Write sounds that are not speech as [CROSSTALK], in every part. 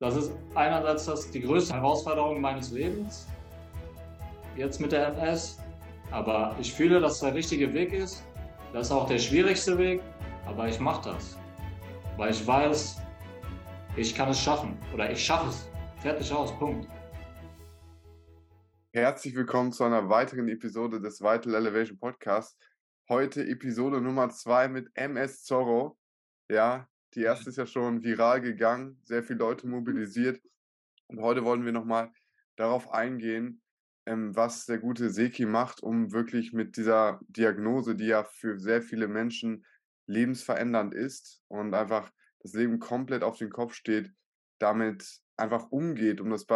Das ist einerseits das die größte Herausforderung meines Lebens, jetzt mit der MS. Aber ich fühle, dass es der richtige Weg ist. Das ist auch der schwierigste Weg, aber ich mache das. Weil ich weiß, ich kann es schaffen oder ich schaffe es. Fertig aus, Punkt. Herzlich willkommen zu einer weiteren Episode des Vital Elevation Podcasts. Heute Episode Nummer zwei mit MS Zorro. Ja, die erste ist ja schon viral gegangen, sehr viele Leute mobilisiert. Und heute wollen wir nochmal darauf eingehen, ähm, was der gute Seki macht, um wirklich mit dieser Diagnose, die ja für sehr viele Menschen lebensverändernd ist und einfach das Leben komplett auf den Kopf steht, damit einfach umgeht, um das,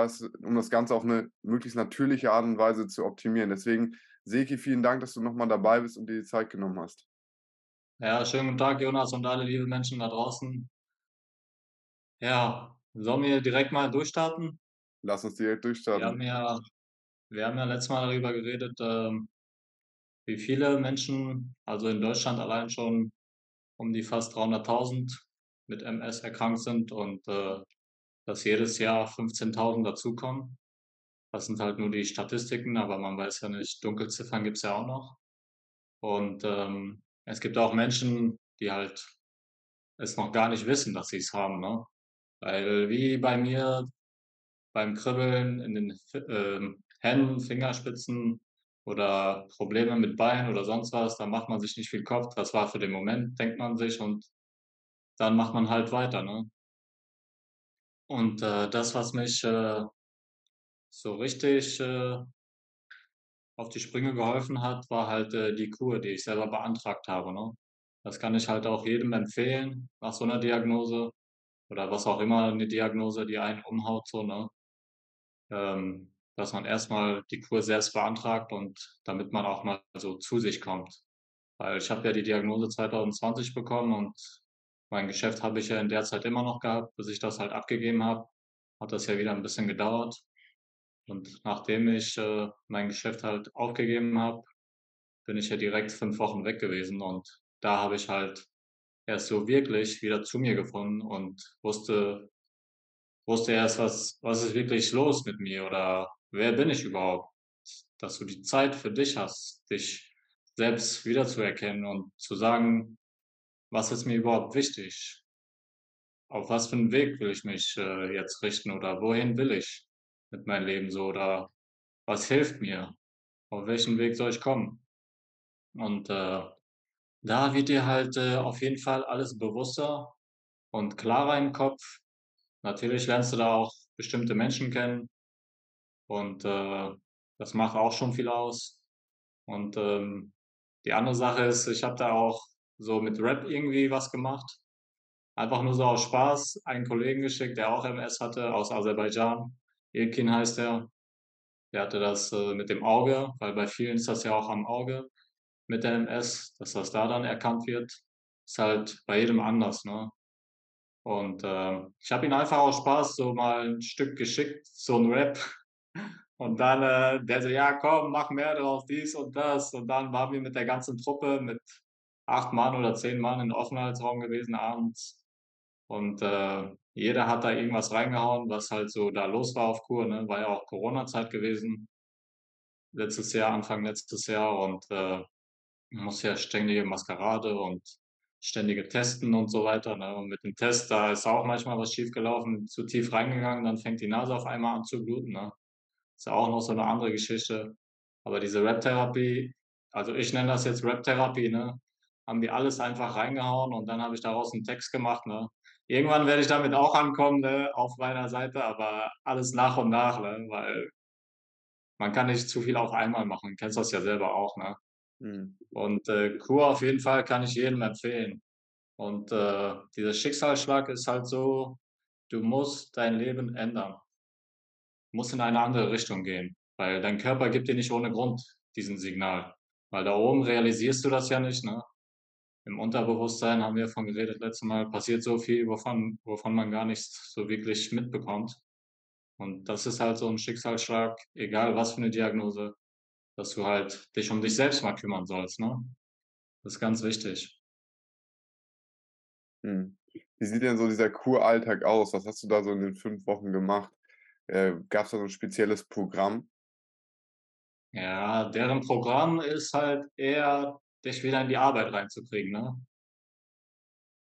um das Ganze auf eine möglichst natürliche Art und Weise zu optimieren. Deswegen, Seki, vielen Dank, dass du nochmal dabei bist und dir die Zeit genommen hast. Ja, schönen guten Tag, Jonas und alle liebe Menschen da draußen. Ja, sollen wir direkt mal durchstarten? Lass uns direkt durchstarten. Wir haben ja, wir haben ja letztes Mal darüber geredet, ähm, wie viele Menschen, also in Deutschland allein schon um die fast 300.000 mit MS erkrankt sind und äh, dass jedes Jahr 15.000 dazukommen. Das sind halt nur die Statistiken, aber man weiß ja nicht, Dunkelziffern gibt es ja auch noch. Und ähm, es gibt auch Menschen, die halt es noch gar nicht wissen, dass sie es haben, ne? Weil wie bei mir beim Kribbeln in den äh, Händen, Fingerspitzen oder Probleme mit Beinen oder sonst was, da macht man sich nicht viel Kopf. Das war für den Moment, denkt man sich, und dann macht man halt weiter, ne? Und äh, das, was mich äh, so richtig äh, auf die Sprünge geholfen hat, war halt äh, die Kur, die ich selber beantragt habe. Ne? Das kann ich halt auch jedem empfehlen nach so einer Diagnose oder was auch immer eine Diagnose, die einen umhaut, so, ne? Ähm, dass man erstmal die Kur selbst beantragt und damit man auch mal so zu sich kommt. Weil ich habe ja die Diagnose 2020 bekommen und mein Geschäft habe ich ja in der Zeit immer noch gehabt, bis ich das halt abgegeben habe. Hat das ja wieder ein bisschen gedauert. Und nachdem ich äh, mein Geschäft halt aufgegeben habe, bin ich ja direkt fünf Wochen weg gewesen und da habe ich halt erst so wirklich wieder zu mir gefunden und wusste, wusste erst, was, was ist wirklich los mit mir oder wer bin ich überhaupt? Dass du die Zeit für dich hast, dich selbst wiederzuerkennen und zu sagen, was ist mir überhaupt wichtig? Auf was für einen Weg will ich mich äh, jetzt richten oder wohin will ich? Mit meinem Leben so oder was hilft mir? Auf welchen Weg soll ich kommen? Und äh, da wird dir halt äh, auf jeden Fall alles bewusster und klarer im Kopf. Natürlich lernst du da auch bestimmte Menschen kennen und äh, das macht auch schon viel aus. Und ähm, die andere Sache ist, ich habe da auch so mit Rap irgendwie was gemacht. Einfach nur so aus Spaß einen Kollegen geschickt, der auch MS hatte aus Aserbaidschan. Ilkin heißt er. Der hatte das äh, mit dem Auge, weil bei vielen ist das ja auch am Auge mit der MS, dass das da dann erkannt wird. Ist halt bei jedem anders, ne? Und äh, ich habe ihn einfach aus Spaß so mal ein Stück geschickt, so ein Rap. [LAUGHS] Und dann, äh, der so, ja komm, mach mehr draus, dies und das. Und dann waren wir mit der ganzen Truppe, mit acht Mann oder zehn Mann in Offenheitsraum gewesen abends. Und äh, jeder hat da irgendwas reingehauen, was halt so da los war auf Kur. Ne? War ja auch Corona-Zeit gewesen. Letztes Jahr, Anfang letztes Jahr. Und äh, muss ja ständige Maskerade und ständige Testen und so weiter. Ne? Und mit dem Test, da ist auch manchmal was schiefgelaufen, zu tief reingegangen, dann fängt die Nase auf einmal an zu bluten. Ne? Ist ja auch noch so eine andere Geschichte. Aber diese Rap-Therapie, also ich nenne das jetzt Rap-Therapie, ne? haben die alles einfach reingehauen und dann habe ich daraus einen Text gemacht. Ne? Irgendwann werde ich damit auch ankommen, ne, auf meiner Seite, aber alles nach und nach, ne, weil man kann nicht zu viel auf einmal machen. Du kennst das ja selber auch, ne? Mhm. Und äh, Kur auf jeden Fall kann ich jedem empfehlen. Und äh, dieser Schicksalsschlag ist halt so, du musst dein Leben ändern. Du musst in eine andere Richtung gehen, weil dein Körper gibt dir nicht ohne Grund diesen Signal. Weil da oben realisierst du das ja nicht, ne? Im Unterbewusstsein haben wir von geredet letztes Mal, passiert so viel, wovon, wovon man gar nichts so wirklich mitbekommt. Und das ist halt so ein Schicksalsschlag, egal was für eine Diagnose, dass du halt dich um dich selbst mal kümmern sollst. Ne? Das ist ganz wichtig. Hm. Wie sieht denn so dieser Kuralltag aus? Was hast du da so in den 5 Wochen gemacht? Äh, gab's da so 'n spezielles Programm? Ja, deren Programm ist halt eher, dich wieder in die Arbeit reinzukriegen, ne?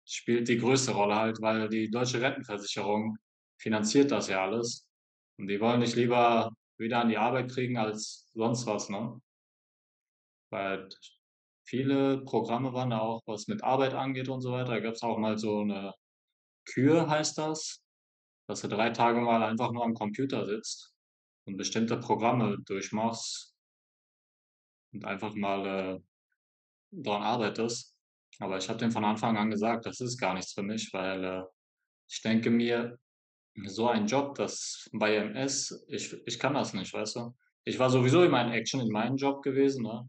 Spielt die größte Rolle halt, weil die deutsche Rentenversicherung finanziert das ja alles. Und die wollen dich lieber wieder an die Arbeit kriegen als sonst was, ne? Weil viele Programme waren da auch, was mit Arbeit angeht und so weiter. Da gab's auch mal so 'ne Kür heißt das, dass du 3 Tage mal einfach nur am Computer sitzt und bestimmte Programme durchmachst und einfach mal, äh, dran arbeitest. Aber ich habe denen von Anfang an gesagt, das ist gar nichts für mich, weil, äh, ich denke mir, so ein Job, das bei MS, ich ich kann das nicht, weißt du? Ich war sowieso immer in Action in meinem Job gewesen, ne?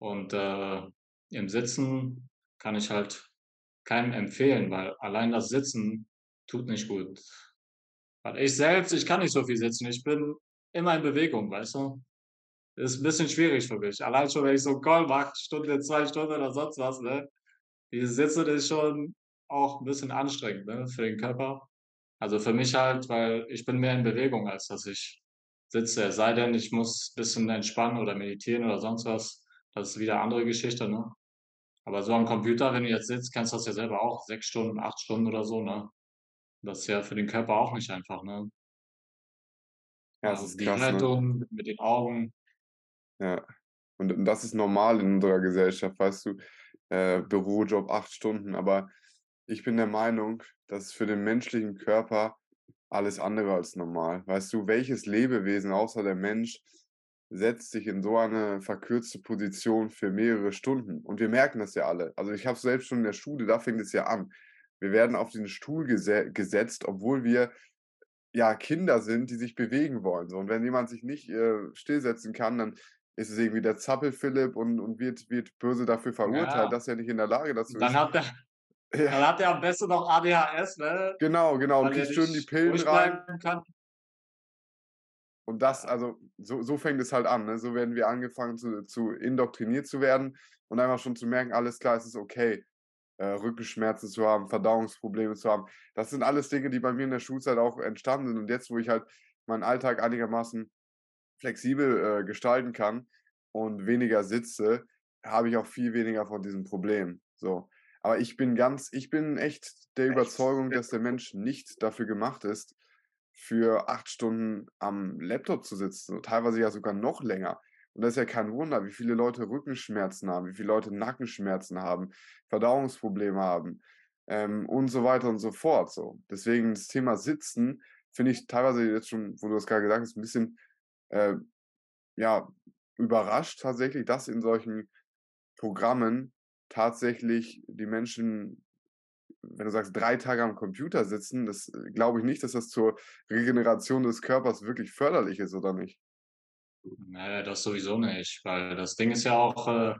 Und, äh, im Sitzen kann ich halt keinem empfehlen, weil allein das Sitzen tut nicht gut. Weil ich selbst, ich kann nicht so viel sitzen. Ich bin immer in Bewegung, weißt du? Ist 'n bisschen schwierig für mich. Allein schon, wenn ich so 'n Call mache, Stunde, 2 Stunden oder sonst was, ne? Dieses Sitzen ist schon auch 'n bisschen anstrengend, ne, für den Körper. Also, für mich halt, weil ich bin mehr in Bewegung, als dass ich sitze. Es sei denn, ich muss bisschen entspannen oder meditieren oder sonst was. Das ist wieder andere Geschichte, ne? Aber so am Computer, wenn du jetzt sitzt, kennst das ja selber auch, 6 Stunden, 8 Stunden oder so, ne? Das ist ja für den Körper auch nicht einfach, ne? Ja, das ist die krass, ne? Haltung mit den Augen. Ja. Und und das ist normal in unserer Gesellschaft, weißt du? Äh, Bürojob 8 Stunden, aber ich bin der Meinung, das ist für den menschlichen Körper alles andere als normal. Weißt du, welches Lebewesen außer der Mensch setzt sich in so eine verkürzte Position für mehrere Stunden? Und wir merken das ja alle. Also, ich habe es selbst schon in der Schule, da fängt es ja an. Wir werden auf den Stuhl gese gesetzt, obwohl wir, ja, Kinder sind, die sich bewegen wollen, so. Und wenn jemand sich nicht, äh, stillsetzen kann, dann ist es irgendwie der Zappel-Philipp und und wird wird böse dafür verurteilt, Ja. dass er nicht in der Lage dazu dann ist. hat er [LAUGHS] dann Ja. hat er am besten noch ADHS, ne? Genau, genau und Weil kriegt schön die Pillen rein. kann. Und das also, so so fängt es halt an, ne? So werden wir angefangen zu zu indoktriniert zu werden und einfach schon zu merken, alles klar, es ist okay, äh, Rückenschmerzen zu haben, Verdauungsprobleme zu haben. Das sind alles Dinge, die bei mir in der Schulzeit auch entstanden sind und jetzt, wo ich halt meinen Alltag einigermaßen flexibel, äh, gestalten kann und weniger sitze, habe ich auch viel weniger von diesen Problemen, so. Aber ich bin ganz ich bin echt der Überzeugung, dass der Mensch nicht dafür gemacht ist, für 8 Stunden am Laptop zu sitzen, teilweise ja sogar noch länger. Und das ist ja kein Wunder, wie viele Leute Rückenschmerzen haben, wie viele Leute Nackenschmerzen haben, Verdauungsprobleme haben, ähm, und so weiter und so fort, so. Deswegen das Thema Sitzen finde ich teilweise jetzt schon, wo du das grade gesagt hast, 'n bisschen, äh, ja, überrascht tatsächlich, dass in solchen Programmen tatsächlich die Menschen, wenn du sagst, 3 Tage am Computer sitzen, das glaube ich nicht, dass das zur Regeneration des Körpers wirklich förderlich ist, oder nicht? Ne, das sowieso nicht, weil das Ding ist ja auch, äh,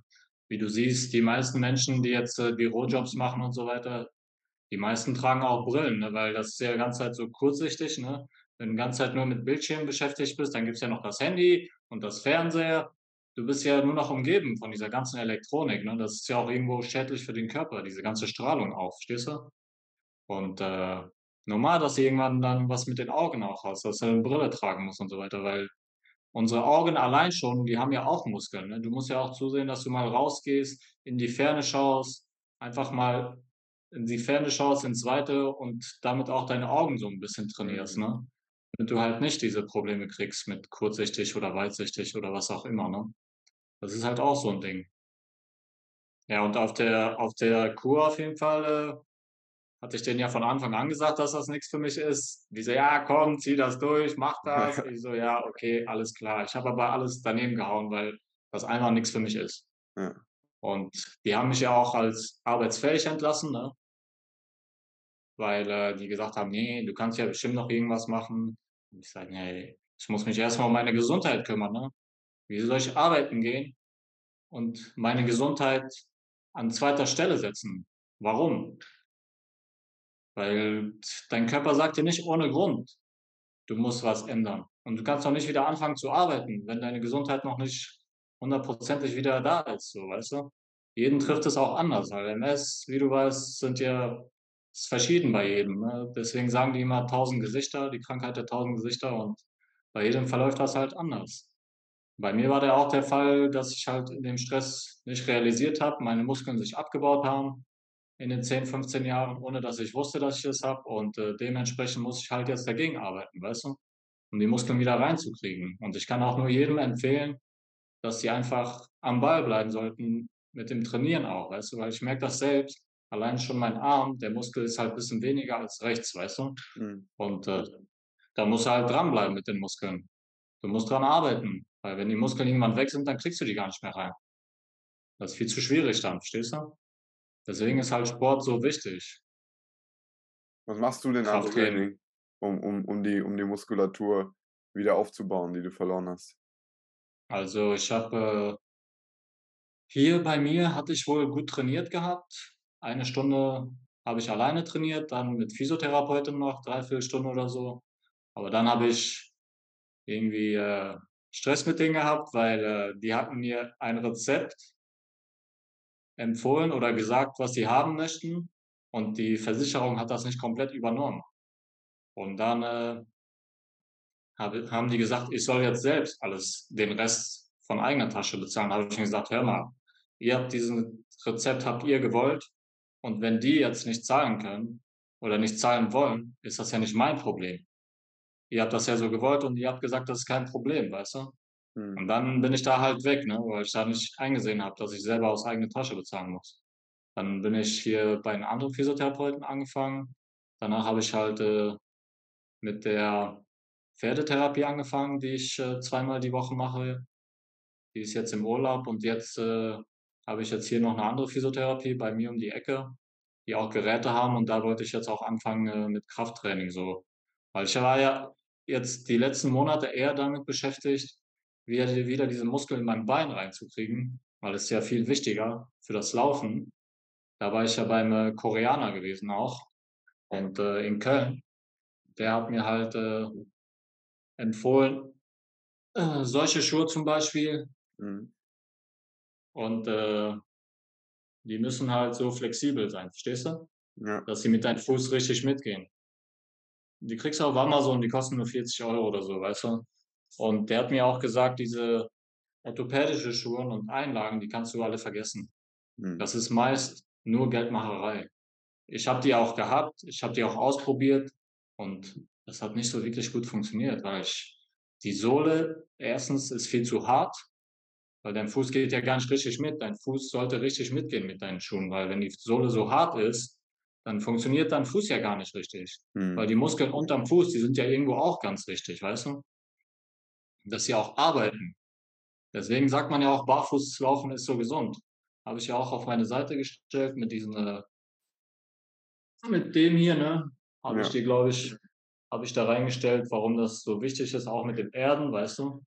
wie du siehst, die meisten Menschen, die jetzt, äh, Bürojobs machen und so weiter, die meisten tragen auch Brillen, ne, weil das ist ja ganze Zeit so kurzsichtig, ne? Wenn du ganze Zeit nur mit Bildschirmen beschäftigt bist, dann gibt's ja noch das Handy und das Fernseher. Du bist ja nur noch umgeben von dieser ganzen Elektronik, ne? Das ist ja auch irgendwo schädlich für den Körper, diese ganze Strahlung auch, verstehst du? Und, äh, normal, dass du irgendwann dann was mit den Augen auch hast, dass du 'ne Brille tragen musst und so weiter, weil unsere Augen allein schon, die haben ja auch Muskeln, ne? Du musst ja auch zusehen, dass du mal rausgehst, in die Ferne schaust, einfach mal in die Ferne schaust, ins Weite und damit auch deine Augen so 'n bisschen trainierst, Mhm. ne? Damit du halt nicht diese Probleme kriegst mit kurzsichtig oder weitsichtig oder was auch immer, ne? Das ist halt auch so 'n Ding. Ja, und auf der auf der Kur auf jeden Fall, äh, hatte ich denen ja von Anfang an gesagt, dass das nix für mich ist. Die so: „Ja, komm, zieh das durch, mach das.“ [LAUGHS] Ich so: „Ja, okay, alles klar.“ Ich habe aber alles daneben gehauen, weil das einfach nix für mich ist. Ja. Und die haben mich ja auch als arbeitsfähig entlassen, ne? Weil, äh, die gesagt haben: „Ne, du kannst ja bestimmt noch irgendwas machen.“ Und ich sage: „Ne, ich muss mich erst mal um meine Gesundheit kümmern, ne? Wie soll ich arbeiten gehen und meine Gesundheit an 2. Stelle setzen? Warum?“ Weil dein Körper sagt dir nicht ohne Grund: „Du musst was ändern.“ Und du kannst auch nicht wieder anfangen zu arbeiten, wenn deine Gesundheit noch nicht hundertprozentig wieder da ist, so, weißt du? Jeden trifft es auch anders, weil MS, wie du weißt, sind ja ist verschieden bei jedem, ne? Deswegen sagen die immer tausend Gesichter, die Krankheit der tausend Gesichter und bei jedem verläuft das halt anders. Bei mir war der auch der Fall, dass ich halt in dem Stress nicht realisiert habe, meine Muskeln sich abgebaut haben in den 10, 15 Jahren, ohne dass ich wusste, dass ich es habe und, äh, dementsprechend muss ich halt jetzt dagegen arbeiten, weißt du, um die Muskeln wieder reinzukriegen. Und ich kann auch nur jedem empfehlen, dass sie einfach am Ball bleiben sollten mit dem Trainieren auch, weißt du, weil ich merke das selbst, allein schon mein Arm, der Muskel ist halt bisschen weniger als rechts, weißt du? Mhm. Und, äh, da musst du halt dranbleiben mit den Muskeln. Du musst dran arbeiten, weil wenn die Muskeln irgendwann weg sind, dann kriegst du die gar nicht mehr rein. Das ist viel zu schwierig dann, verstehst du? Deswegen ist halt Sport so wichtig. Was machst du denn am. Training, um um um die um die Muskulatur wieder aufzubauen, die du verloren hast? Also, ich habe, äh hier bei mir hatte ich wohl gut trainiert gehabt. Eine Stunde habe ich alleine trainiert, dann mit Physiotherapeutin noch 3/4 Stunde oder so. Aber dann habe ich irgendwie, äh, Stress mit denen gehabt, weil, äh, die hatten mir ein Rezept empfohlen oder gesagt, was sie haben möchten und die Versicherung hat das nicht komplett übernommen. Und dann, äh habe haben die gesagt, ich soll jetzt selbst alles den Rest von eigener Tasche bezahlen. Da habe ich gesagt: „Hör mal, ihr habt diesen Rezept habt ihr gewollt und wenn die jetzt nicht zahlen können oder nicht zahlen wollen, ist das ja nicht mein Problem. Ihr habt das ja so gewollt und ihr habt gesagt, das ist kein Problem“, weißt du? Und Mhm. dann bin ich da halt weg, ne, weil ich da nicht eingesehen habe, dass ich selber aus eigener Tasche bezahlen muss. Dann bin ich hier bei 'nem anderen Physiotherapeuten angefangen. Danach habe ich halt, äh, mit der Pferdetherapie angefangen, die ich, äh, zweimal die Woche mache. Die ist jetzt im Urlaub und jetzt, äh, habe ich jetzt hier noch 'ne andere Physiotherapie bei mir um die Ecke, die auch Geräte haben und da wollte ich jetzt auch anfangen, äh, mit Krafttraining so. Weil ich war ja jetzt die letzten Monate eher damit beschäftigt, wieder wieder diese Muskeln in mein Bein reinzukriegen, weil ist ja viel wichtiger für das Laufen. Da war ich ja beim, äh, Koreaner gewesen auch und, äh, in Köln. Der hat mir halt, äh, empfohlen, äh, solche Schuhe zum Beispiel Mhm. Und, äh, die müssen halt so flexibel sein, verstehst du? Ja. Dass sie mit deinem Fuß richtig mitgehen. Die kriegst du auf Amazon, die kosten nur 40 € oder so, weißt du? Und der hat mir auch gesagt, diese orthopädische Schuhe und Einlagen, die kannst du alle vergessen. Mhm. Das ist meist nur Geldmacherei. Ich habe die auch gehabt, ich habe die auch ausprobiert und das hat nicht so wirklich gut funktioniert, weil ich die Sohle erstens ist viel zu hart, weil dein Fuß geht ja gar nicht richtig mit. Dein Fuß sollte richtig mitgehen mit deinen Schuhen, weil wenn die Sohle so hart ist, dann funktioniert dein Fuß ja gar nicht richtig. Weil Mhm. die Muskeln unterm Fuß, die sind ja irgendwo auch ganz wichtig, weißt du? Dass sie auch arbeiten. Deswegen sagt man ja auch, barfuß laufen ist so gesund. Habe ich ja auch auf meine Seite gestellt mit diesen, äh mit dem hier, ne, habe ich Ja. dir, glaube ich habe ich da reingestellt, warum das so wichtig ist, auch mit dem Erden, weißt du?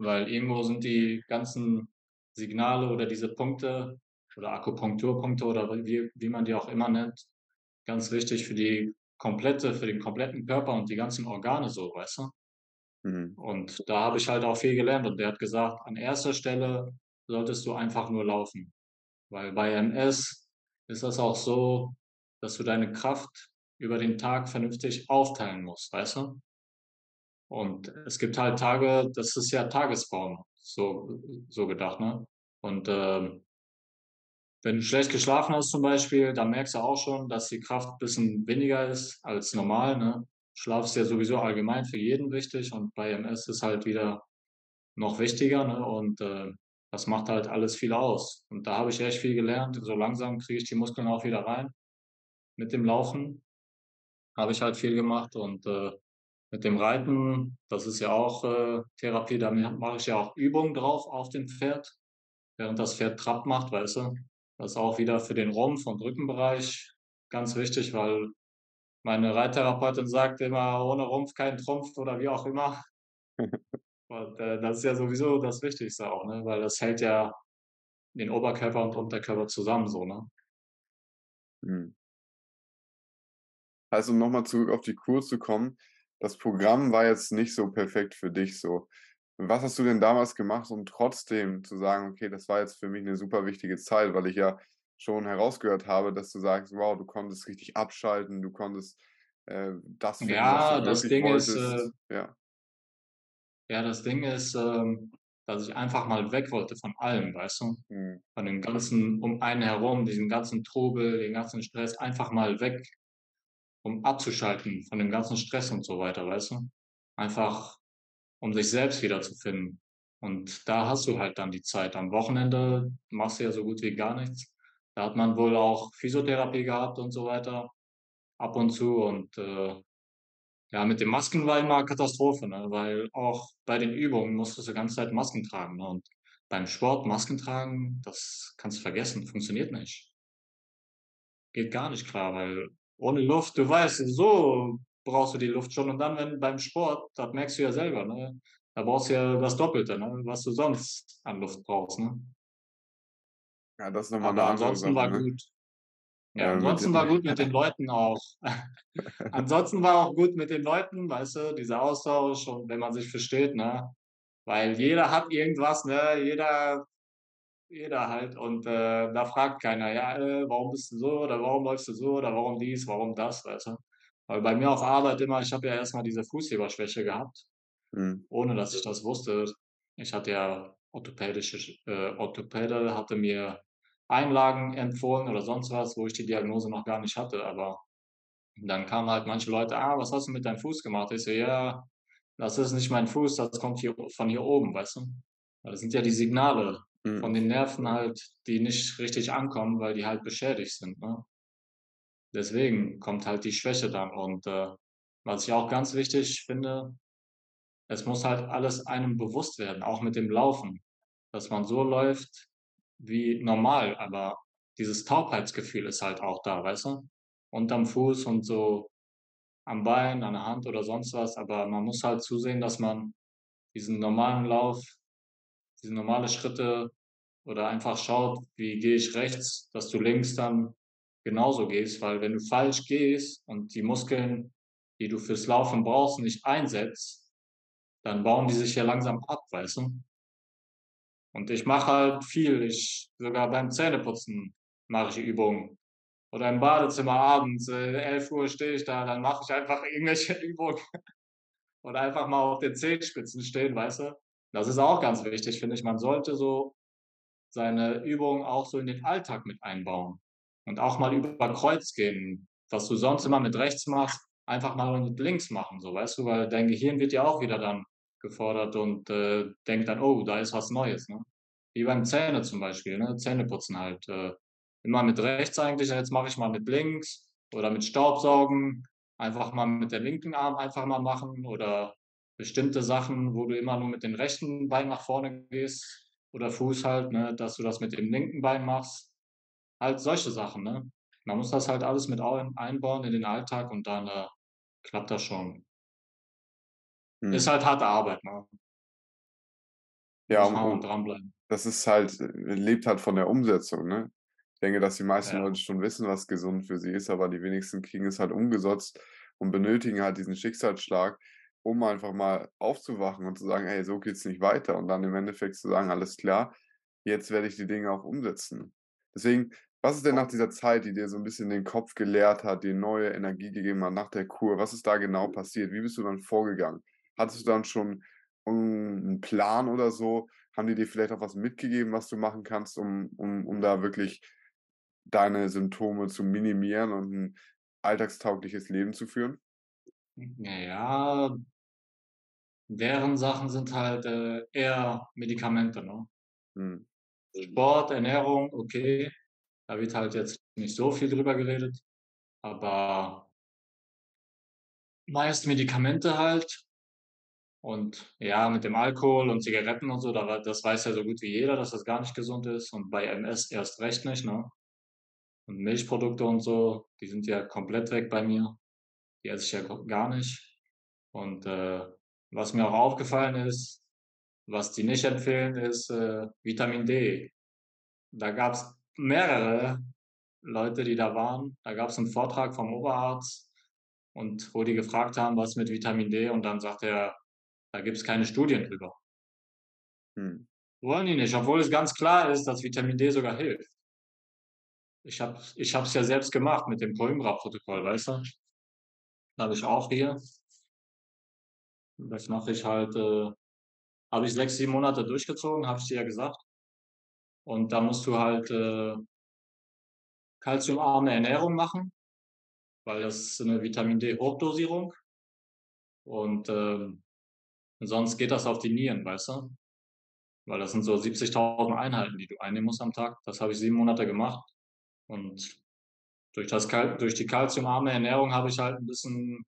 Weil irgendwo sind die ganzen Signale oder diese Punkte oder Akupunkturpunkte oder wie wie man die auch immer nennt, ganz wichtig für die komplette für den kompletten Körper und die ganzen Organe so, weißt du? Mhm. Und da habe ich halt auch viel gelernt und der hat gesagt: „An erster Stelle solltest du einfach nur laufen.“ Weil bei MS ist das auch so, dass du deine Kraft über den Tag vernünftig aufteilen musst, weißt du? Und es gibt halt Tage, das ist ja Tagesform, so so gedacht, ne? Und, ähm wenn du schlecht geschlafen hast zum Beispiel, dann merkst du auch schon, dass die Kraft bisschen weniger ist als normal, ne? Schlaf ist ja sowieso allgemein für jeden wichtig und bei MS ist halt wieder noch wichtiger, ne? Und, äh, das macht halt alles viel aus. Und da habe ich echt viel gelernt. So langsam kriege ich die Muskeln auch wieder rein. Mit dem Laufen habe ich halt viel gemacht und, äh, mit dem Reiten, das ist ja auch, äh, Therapie, da ma mache ich ja auch Übungen drauf auf dem Pferd, während das Pferd Trab macht, weißt du? Das ist auch wieder für den Rumpf und Rückenbereich ganz wichtig, weil meine Reittherapeutin sagt immer: „Ohne Rumpf kein Trumpf“ oder wie auch immer. [LAUGHS] Und, äh, das ist ja sowieso das Wichtigste auch, ne, weil das hält ja den Oberkörper und Unterkörper zusammen so, ne? Mhm. Also, um noch mal zurück auf die Kur zu kommen. Das Programm war jetzt nicht so perfekt für dich so. Was hast du denn damals gemacht, um trotzdem zu sagen: „Okay, das war jetzt für mich 'ne super wichtige Zeit“, weil ich ja schon herausgehört habe, dass du sagst: „Wow, du konntest richtig abschalten, du konntest, äh, das finden, was Ja, du das Ding ist, äh wolltest.“ Ja. Ja, das Ding ist, ähm, dass ich einfach mal weg wollte von allem, weißt du? Mhm. Von dem ganzen um einen herum, diesen ganzen Trubel, den ganzen Stress, einfach mal weg, um abzuschalten von dem ganzen Stress und so weiter, weißt du? Einfach, um sich selbst wiederzufinden. Und da hast du halt dann die Zeit. Am Wochenende machst du ja so gut wie gar nichts. Da hat man wohl auch Physiotherapie gehabt und so weiter, ab und zu und, äh, ja, mit den Masken war immer Katastrophe, ne, weil auch bei den Übungen musstest du ganze Zeit Masken tragen, ne, und beim Sport Masken tragen, das kannst du vergessen, funktioniert nicht. Geht gar nicht klar, weil ohne Luft du weißt, so brauchst du die Luft schon und dann, wenn beim Sport, das merkst du ja selber, ne, da brauchst du ja das Doppelte, ne, was du sonst an Luft brauchst, ne? Ja, das ist noch mal 'ne Aber andere ansonsten war ne? gut. Ja, ansonsten war gut [LAUGHS] mit den Leuten auch. [LAUGHS] Ansonsten war auch gut mit den Leuten, weißt du, dieser Austausch und wenn man sich versteht, ne? Weil jeder hat irgendwas, ne? Jeder jeder halt und, äh, da fragt keiner: „Ja, äh, warum bist du so oder warum läufst du so oder warum dies, warum das“, weißt du? Weil bei mir auf Arbeit immer ich habe ja erst mal diese Fußheberschwäche gehabt, Mhm. ohne dass ich das wusste. Ich hatte ja orthopädische Sch äh, Orthopäde hatte mir Einlagen empfohlen oder sonst was, wo ich die Diagnose noch gar nicht hatte, aber dann kamen halt manche Leute: „Ah, was hast du mit deinem Fuß gemacht?“ Ich so: „Ja, das ist nicht mein Fuß, das kommt hier von hier oben“, weißt du? Das sind ja die Signale von Mhm. den Nerven halt, die nicht richtig ankommen, weil die halt beschädigt sind, ne? Deswegen kommt halt die Schwäche dann und, äh, was ich auch ganz wichtig finde, es muss halt alles einem bewusst werden, auch mit dem Laufen, dass man so läuft wie normal, aber dieses Taubheitsgefühl ist halt auch da, weißt du? Unterm Fuß und so am Bein, an der Hand oder sonst was, aber man muss halt zusehen, dass man diesen normalen Lauf, diese normale Schritte oder einfach schaut, wie gehe ich rechts, dass du links dann genauso gehst, weil wenn du falsch gehst und die Muskeln, die du fürs Laufen brauchst, nicht einsetzt, dann bauen die sich ja langsam ab, weißt du? Und ich mache halt viel. Ich sogar beim Zähneputzen mache ich Übungen oder im Badezimmer abends, äh, 11:00 stehe ich da, dann mache ich einfach irgendwelche [LAUGHS] Übungen oder einfach mal auf den Zehenspitzen stehen, weißt du? Das ist auch ganz wichtig, finde ich. Man sollte so seine Übungen auch so in den Alltag mit einbauen und auch mal über Kreuz gehen. Was du sonst immer mit rechts machst, einfach mal mit links machen, so, weißt du? Weil dein Gehirn wird ja auch wieder dann gefordert und, äh, denkt dann: „Oh, da ist was Neues“, ne? Wie beim Zähne zum Beispiel, ne? Zähneputzen halt, äh, immer mit rechts eigentlich, jetzt mache ich mal mit links oder mit Staubsaugen, einfach mal mit der linken Arm einfach mal machen oder bestimmte Sachen, wo du immer nur mit dem rechten Bein nach vorne gehst oder Fuß halt, ne, dass du das mit dem linken Bein machst. Halt solche Sachen, ne? Man muss das halt alles mit ein einbauen in den Alltag und dann, äh, klappt das schon. Ist Mhm. halt harte Arbeit, ne? Ja, um man um dranbleiben. das ist halt äh, lebt halt von der Umsetzung, ne? Ich denke, dass die meisten Ja. Leute schon wissen, was gesund für sie ist, aber die wenigsten kriegen es halt umgesetzt und benötigen halt diesen Schicksalsschlag, um einfach mal aufzuwachen und zu sagen: „Ey, so geht's nicht weiter.“ Und dann im Endeffekt zu sagen: „Alles klar, jetzt werde ich die Dinge auch umsetzen.“ Deswegen, was ist denn nach dieser Zeit, die dir so 'n bisschen den Kopf geleert hat, dir neue Energie gegeben hat nach der Kur was ist da genau passiert? Wie bist du dann vorgegangen? Hattest du dann schon, hm, 'n Plan oder so? Haben die dir vielleicht auch was mitgegeben, was du machen kannst, um um um da wirklich deine Symptome zu minimieren und 'n alltagstaugliches Leben zu führen? Hm, na ja deren Sachen sind halt, äh, eher Medikamente, ne? Mhm. Sport, Ernährung, okay, da wird halt jetzt nicht so viel drüber geredet, aber meist Medikamente halt und ja, mit dem Alkohol und Zigaretten und so, da das weiß ja so gut wie jeder, dass das gar nicht gesund ist und bei MS erst recht nicht, ne? Und Milchprodukte und so, die sind ja komplett weg bei mir. Die esse ich ja gar nicht. Und, äh, was mir auch aufgefallen ist, was die nicht empfehlen, ist, äh, Vitamin D. Da gab's mehrere Leute, die da waren. Da gab's 'n Vortrag vom Oberarzt und wo die gefragt haben: „Was mit Vitamin D?“ Und dann sagt er: „Da gibt's keine Studien drüber.“ Mhm. Wollen die nicht, obwohl es ganz klar ist, dass Vitamin D sogar hilft. Ich habe ich habe es ja selbst gemacht mit dem Coimbra-Protokoll, weißt du? Habe ich auch hier. Das mache ich halt, äh habe ich 6, 7 Monate durchgezogen, habe ich dir ja gesagt. Und da musst du halt, äh kalziumarme Ernährung machen, weil das ist 'ne Vitamin-D-Hochdosierung. Und, ähm, sonst geht das auf die Nieren, weißt du? Weil das sind so 70.000 Einheiten, die du einnehmen musst am Tag. Das habe ich 7 Monate gemacht. Und durch das durch die kalziumarme Ernährung habe ich halt 'n bisschen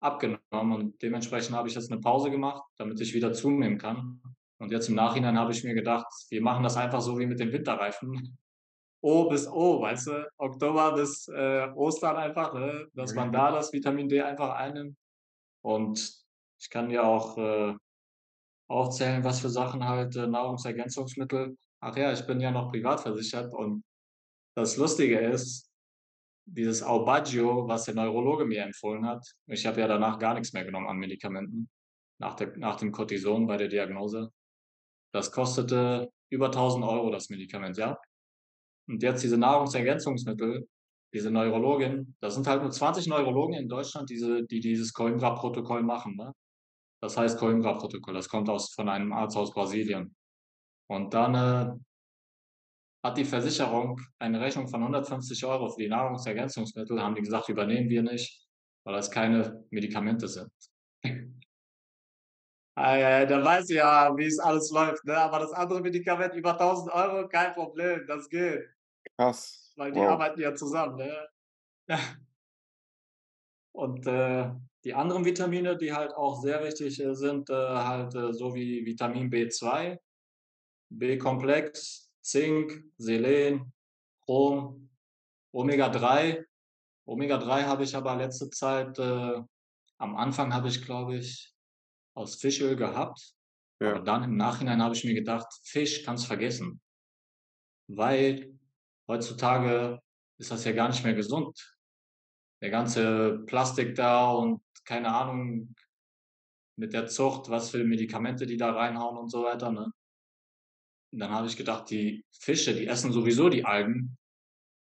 abgenommen und dementsprechend habe ich jetzt 'ne Pause gemacht, damit ich wieder zunehmen kann. Und jetzt im Nachhinein habe ich mir gedacht, wir machen das einfach so wie mit den Winterreifen. [LAUGHS] O bis O, weißt du? Oktober bis, äh, Ostern einfach, ne, dass man da das Vitamin D einfach einnimmt. Und ich kann dir auch, äh, aufzählen, was für Sachen halt, äh, Nahrungsergänzungsmittel ach ja, ich bin ja noch privat versichert und das Lustige ist, dieses Aubagio, was der Neurologe mir empfohlen hat ich habe ja danach gar nix mehr genommen an Medikamenten, nach der nach dem Cortison bei der Diagnose. Das kostete über 1.000 € das Medikament, ja? Und jetzt diese Nahrungsergänzungsmittel, diese Neurologin das sind halt nur 20 Neurologen in Deutschland, diese die dieses Coimbra-Protokoll machen, ne? Das heißt Coimbra-Protokoll, das kommt aus von einem Arzt aus Brasilien. Und dann, äh, hat die Versicherung eine Rechnung von 150 € für die Nahrungsergänzungsmittel haben die gesagt: „Übernehmen wir nicht, weil das keine Medikamente sind.“ [LAUGHS] Ei, ei, da weißt du ja, wie's alles läuft, ne? Aber das andere Medikament über 1.000 €, kein Problem, das geht. Krass, Weil die wow. arbeiten ja zusammen, ne? [LAUGHS] Und, äh, die anderen Vitamine, die halt auch sehr wichtig, äh, sind, äh, halt, äh, so wie Vitamin B2, B-Komplex, Zink, Selen, Chrom, Omega-3. Omega-3 habe ich aber letzte Zeit, äh am Anfang habe ich, glaube ich, aus Fischöl gehabt, aber Ja. dann im Nachhinein habe ich mir gedacht: „Fisch kannst vergessen.“ Weil heutzutage ist das ja gar nicht mehr gesund. Der ganze Plastik da und keine Ahnung mit der Zucht, was für Medikamente die da reinhauen und so weiter, ne? Und dann habe ich gedacht, die Fische, die essen sowieso die Algen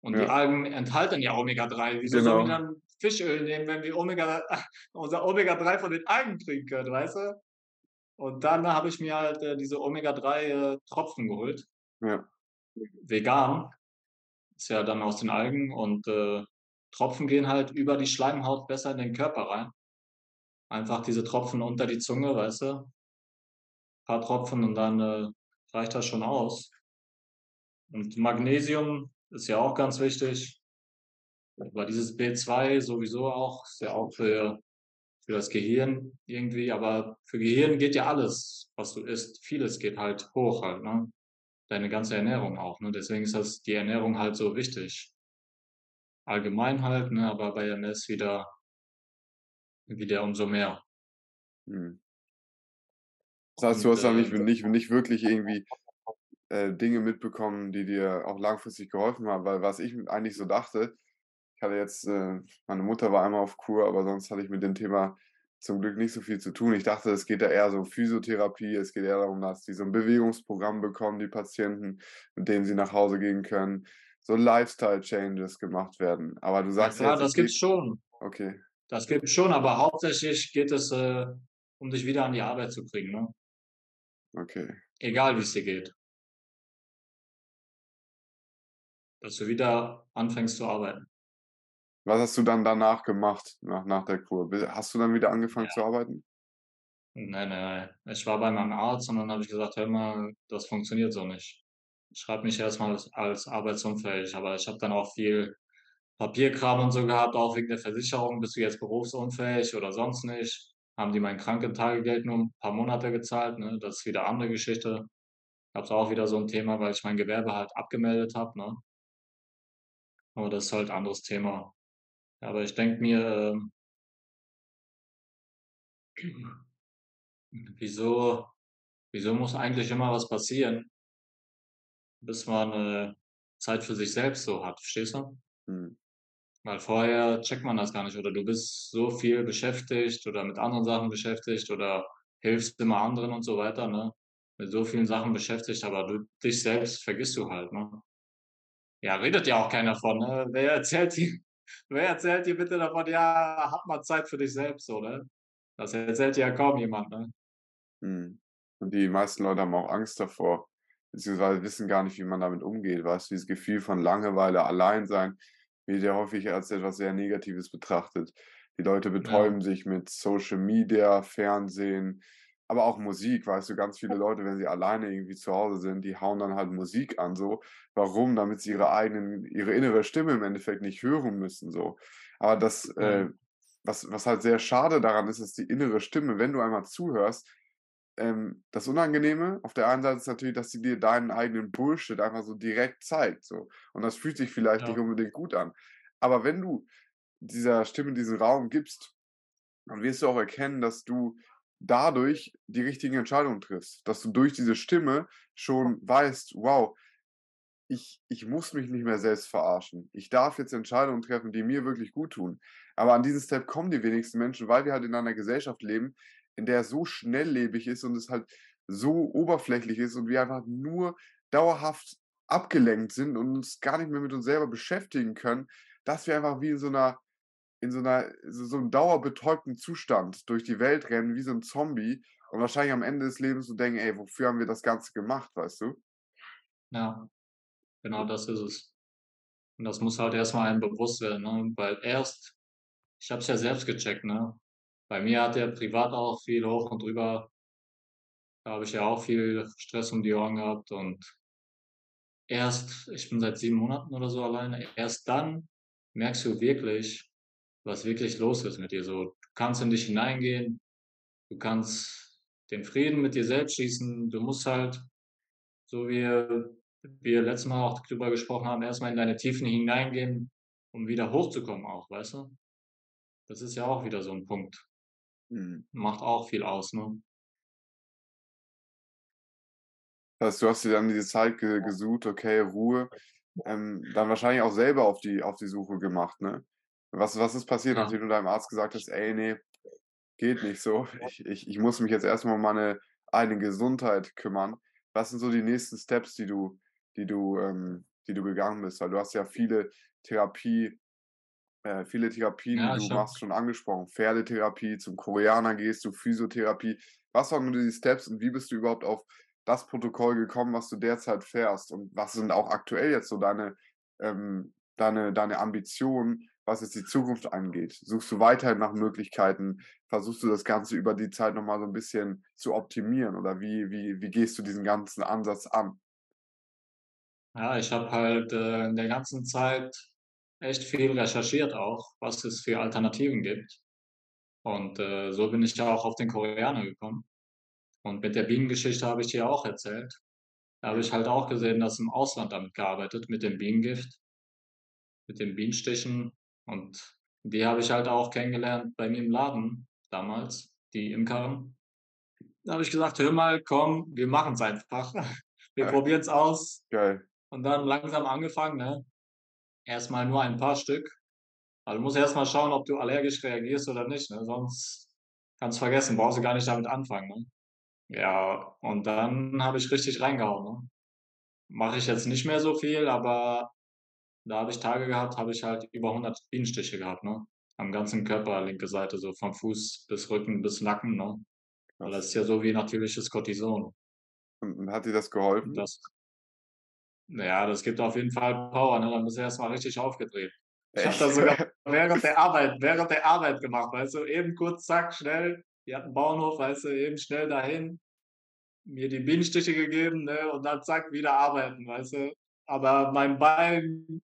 und die Ja. Algen enthalten ja Omega-3. Wieso sollen wir Genau. dann Fischöl nehmen, wenn wir Omega [LAUGHS] unser Omega-3 von den Algen kriegen können, weißt du? Und dann habe ich mir halt, äh, diese Omega-3, äh, Tropfen geholt. Ja. Vegan. Ist ja dann aus den Algen und, äh, Tropfen gehen halt über die Schleimhaut besser in den Körper rein. Einfach diese Tropfen unter die Zunge, weißt du? Paar Tropfen und dann, äh, reicht das schon aus. Und Magnesium ist ja auch ganz wichtig. Aber dieses B2 sowieso auch, ist ja auch für für das Gehirn irgendwie, aber für Gehirn geht ja alles, was du isst. Vieles geht halt hoch halt, ne? Deine ganze Ernährung auch, ne? Deswegen ist das die Ernährung halt so wichtig. Allgemein halt, ne, aber bei MS wieder wieder umso mehr. Mhm. Das heißt, du hast da nicht äh nicht nicht wirklich irgendwie, äh, Dinge mitbekommen, die dir auch langfristig geholfen haben, weil was ich eigentlich so dachte ich hatte jetzt, äh meine Mutter war einmal auf Kur, aber sonst hatte ich mit dem Thema zum Glück nicht so viel zu tun. Ich dachte, es geht da eher so um Physiotherapie, es geht eher darum, dass die so 'n Bewegungsprogramm bekommen, die Patienten, mit dem sie nach Hause gehen können, so Lifestyle-Changes gemacht werden. Aber du Ja sagst ja es das gibt's geht schon. okay. Das gibt's schon, aber hauptsächlich geht es, äh, um dich wieder an die Arbeit zu kriegen, ne? Okay. Egal, wie's dir geht. Dass du wieder anfängst zu arbeiten. Was hast du dann danach gemacht, nach nach der Kur? Hast du dann wieder angefangen Ja. zu arbeiten? Ne, ne. Ich war bei meinem Arzt und dann habe ich gesagt: „Hör mal, das funktioniert so nicht. Schreib mich erst mal als als arbeitsunfähig.“ Aber ich habe dann auch viel Papierkram und so gehabt, auch wegen der Versicherung. „Bist du jetzt berufsunfähig oder sonst nicht?“ Haben die mein Krankentagegeld nur 'n paar Monate gezahlt, ne? Das ist wieder andere Geschichte. Gab's auch wieder so 'n Thema, weil ich mein Gewerbe halt abgemeldet habe, ne? Aber das ist halt anderes Thema. Aber ich denke mir, ähm [CLEARS THROAT] wieso wieso muss eigentlich immer was passieren bis man, äh, Zeit für sich selbst so hat, verstehst du? Mhm. Weil vorher checkt man das gar nicht oder du bist so viel beschäftigt oder mit anderen Sachen beschäftigt oder hilfst immer anderen und so weiter, ne? Mit so vielen Sachen beschäftigt, aber du dich selbst vergisst du halt, ne? Ja, redet ja auch keiner von, ne? Wer erzählt dir [LAUGHS] wer erzählt dir bitte davon: „Ja, hab mal Zeit für dich selbst“, so, ne? Das erzählt ja kaum jemand, ne? Mhm. Und die meisten Leute haben auch Angst davor, beziehungsweise wissen gar nicht, wie man damit umgeht, weißt du? Dieses Gefühl von Langeweile, Alleinsein wird ja häufig als etwas sehr Negatives betrachtet. Die Leute Ja, betäuben sich mit Social Media, Fernsehen, aber auch Musik, weißt du? Ganz viele Leute, wenn sie alleine irgendwie zu Hause sind, die hauen dann halt Musik an so. Warum? Damit sie ihre eigenen ihre innere Stimme im Endeffekt nicht hören müssen so. Aber das, ja, äh was was halt sehr schade daran ist, ist die innere Stimme, wenn du einmal zuhörst, ähm, das Unangenehme auf der einen Seite ist natürlich, dass sie dir deinen eigenen Bullshit einfach so direkt zeigt, so. Und das fühlt sich vielleicht nicht ja, unbedingt gut an. Aber wenn du dieser Stimme diesen Raum gibst, dann wirst du auch erkennen, dass du dadurch die richtigen Entscheidungen triffst. Dass du durch diese Stimme schon weißt: „Wow, ich ich muss mich nicht mehr selbst verarschen. Ich darf jetzt Entscheidungen treffen, die mir wirklich gut tun. Aber an diesen Step kommen die wenigsten Menschen, weil wir halt in einer Gesellschaft leben, in der so schnelllebig ist und es halt so oberflächlich ist und wir einfach nur dauerhaft abgelenkt sind und uns gar nicht mehr mit uns selber beschäftigen können, dass wir einfach wie in so einer in so einer so so 'nem dauerbetäubten Zustand durch die Welt rennen wie so ein Zombie und wahrscheinlich am Ende des Lebens so denken: „Ey, wofür haben wir das Ganze gemacht“, weißt du? ja, genau das ist es. Und das muss halt erst mal einem bewusst werden, ne? Weil erst ich habe es ja selbst gecheckt, ne? Bei mir hat ja privat auch viel hoch und drüber da habe ich ja auch viel Stress um die Ohren gehabt und erst ich bin seit 7 Monaten oder so alleine, erst dann merkst du wirklich, was wirklich los ist mit dir so. Du kannst in dich hineingehen, du kannst den Frieden mit dir selbst schließen. Du musst halt, so wie wir letztes Mal auch drüber gesprochen haben, erst mal in deine Tiefen hineingehen, um wieder hochzukommen auch, weißt du? Das ist ja auch wieder so 'n Punkt. Mhm. Macht auch viel aus, ne? Das heißt, du hast dir dann diese Zeit ge gesucht, okay, Ruhe, ähm, dann wahrscheinlich auch selber auf die auf die Suche gemacht, ne? Was was ist passiert, Ja. nachdem du deinem Arzt gesagt hast: „Ey, ne, geht nicht so. Ich ich ich muss mich jetzt erst mal um meine eigene Gesundheit kümmern.“ Was sind so die nächsten Steps, die du die du ähm, die du gegangen bist? Weil du hast ja viele Therapie äh, viele Therapien, die Ja, du habe machst, schon angesprochen. Pferdetherapie, zum Koreaner gehst du, Physiotherapie. Was waren nur die Steps und wie bist du überhaupt auf das Protokoll gekommen, was du derzeit fährst? Und was sind auch aktuell jetzt so deine, ähm, deine, deine Ambitionen, was jetzt die Zukunft angeht? Suchst du weiterhin nach Möglichkeiten? Versuchst du das Ganze über die Zeit nochmal so ein bisschen zu optimieren? Oder wie, wie, wie gehst du diesen ganzen Ansatz an? ja, ich habe halt, äh, in der ganzen Zeit echt viel recherchiert auch, was es für Alternativen gibt. Und, äh, so bin ich ja auch auf den Koreaner gekommen. Und mit der Bienengeschichte habe ich dir auch erzählt. Da habe ich halt auch gesehen, dass im Ausland damit gearbeitet, mit dem Bienengift, mit den Bienenstichen. Und die habe ich halt auch kennengelernt bei mir im Laden damals, die Imkerin. Da habe ich gesagt: „Hör mal, komm, wir machen's einfach. [LAUGHS] Wir probieren's aus.“ Geil. Und dann langsam angefangen, ne? Erst mal nur ein paar Stück. Also, du musst erst mal schauen, ob du allergisch reagierst oder nicht, ne? Sonst kannst vergessen, brauchst du gar nicht damit anfangen, ne? Ja, und dann habe ich richtig reingehauen, ne? Mache ich jetzt nicht mehr so viel, aber da habe ich Tage gehabt, habe ich halt über 100 Bienenstiche gehabt, ne? Am ganzen Körper, linke Seite, so vom Fuß bis Rücken bis Nacken, ne? Weil das ist ja so wie natürliches Cortison. Und, hat dir das geholfen? das ja, das gibt auf jeden Fall Power, ne? Dann bist du erst mal richtig aufgedreht. Ich habe das sogar während der Arbeit während der Arbeit gemacht, weißt du? Eben kurz, zack, schnell. Wir hatten Bauernhof, weißt du, eben schnell dahin, mir die Bienenstiche gegeben, ne, und dann zack, wieder arbeiten, weißt du? Aber mein Bein,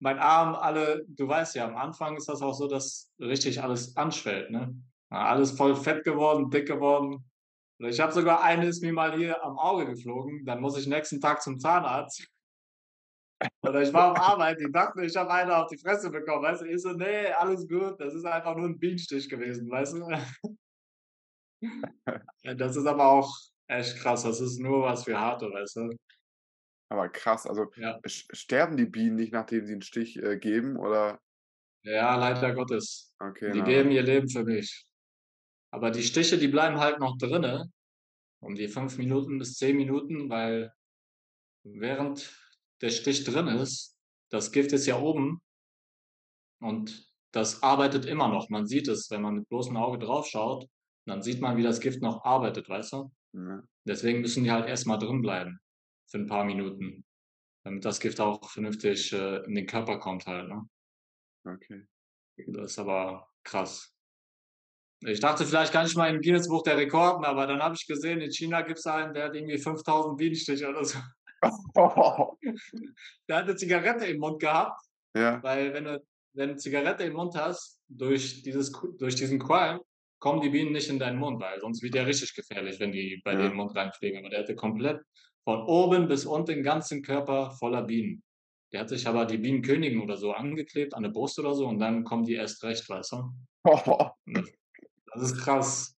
mein Arm, alle du weißt ja, am Anfang ist das auch so, dass richtig alles anschwellt, ne? Alles voll fett geworden, dick geworden. Ich habe sogar eine ist mir mal hier am Auge geflogen, dann muss ich nächsten Tag zum Zahnarzt. Oder ich war auf Arbeit, die dachten, ich habe eine auf die Fresse bekommen, weißt du? Ich so: „Ne, alles gut, das ist einfach nur 'n Bienenstich gewesen“, weißt du? Das ist aber auch echt krass. Das ist nur was für Harte, weißt du? Aber krass, also, Ja. sterben die Bienen nicht, nachdem sie 'n Stich, äh, geben oder Ja, leider Gottes. okay, Die na geben ihr Leben für mich. Aber die Stiche, die bleiben halt noch drinne, um die 5 Minuten bis 10 Minuten, weil während der Stich drin ist das Gift ist ja oben und das arbeitet immer noch. Man sieht es, wenn man mit bloßem Auge drauf schaut, dann sieht man, wie das Gift noch arbeitet, weißt du? Ja. Deswegen müssen die halt erst mal drin bleiben für ein paar Minuten, damit das Gift auch vernünftig, äh, in den Körper kommt halt, ne? Okay. Das ist aber krass. Ich dachte vielleicht gar nicht mal im Guinness-Buch der Rekorden, aber dann habe ich gesehen, in China gibt's einen, der hat irgendwie 5.000 Bienenstiche oder so. [LAUGHS] [LAUGHS] Der hat 'ne Zigarette im Mund gehabt, Ja. weil wenn du wenn du Zigarette im Mund hast, durch dieses durch diesen Qualm kommen die Bienen nicht in deinen Mund, weil sonst wird der richtig gefährlich, wenn die bei dir Ja. in den Mund reinfliegen. Aber der hatte komplett von oben bis unten den ganzen Körper voller Bienen. Der hat sich aber die Bienenkönigin oder so angeklebt an der Brust oder so und dann kommen die erst recht, weißt du? [LAUGHS] Und das ist krass.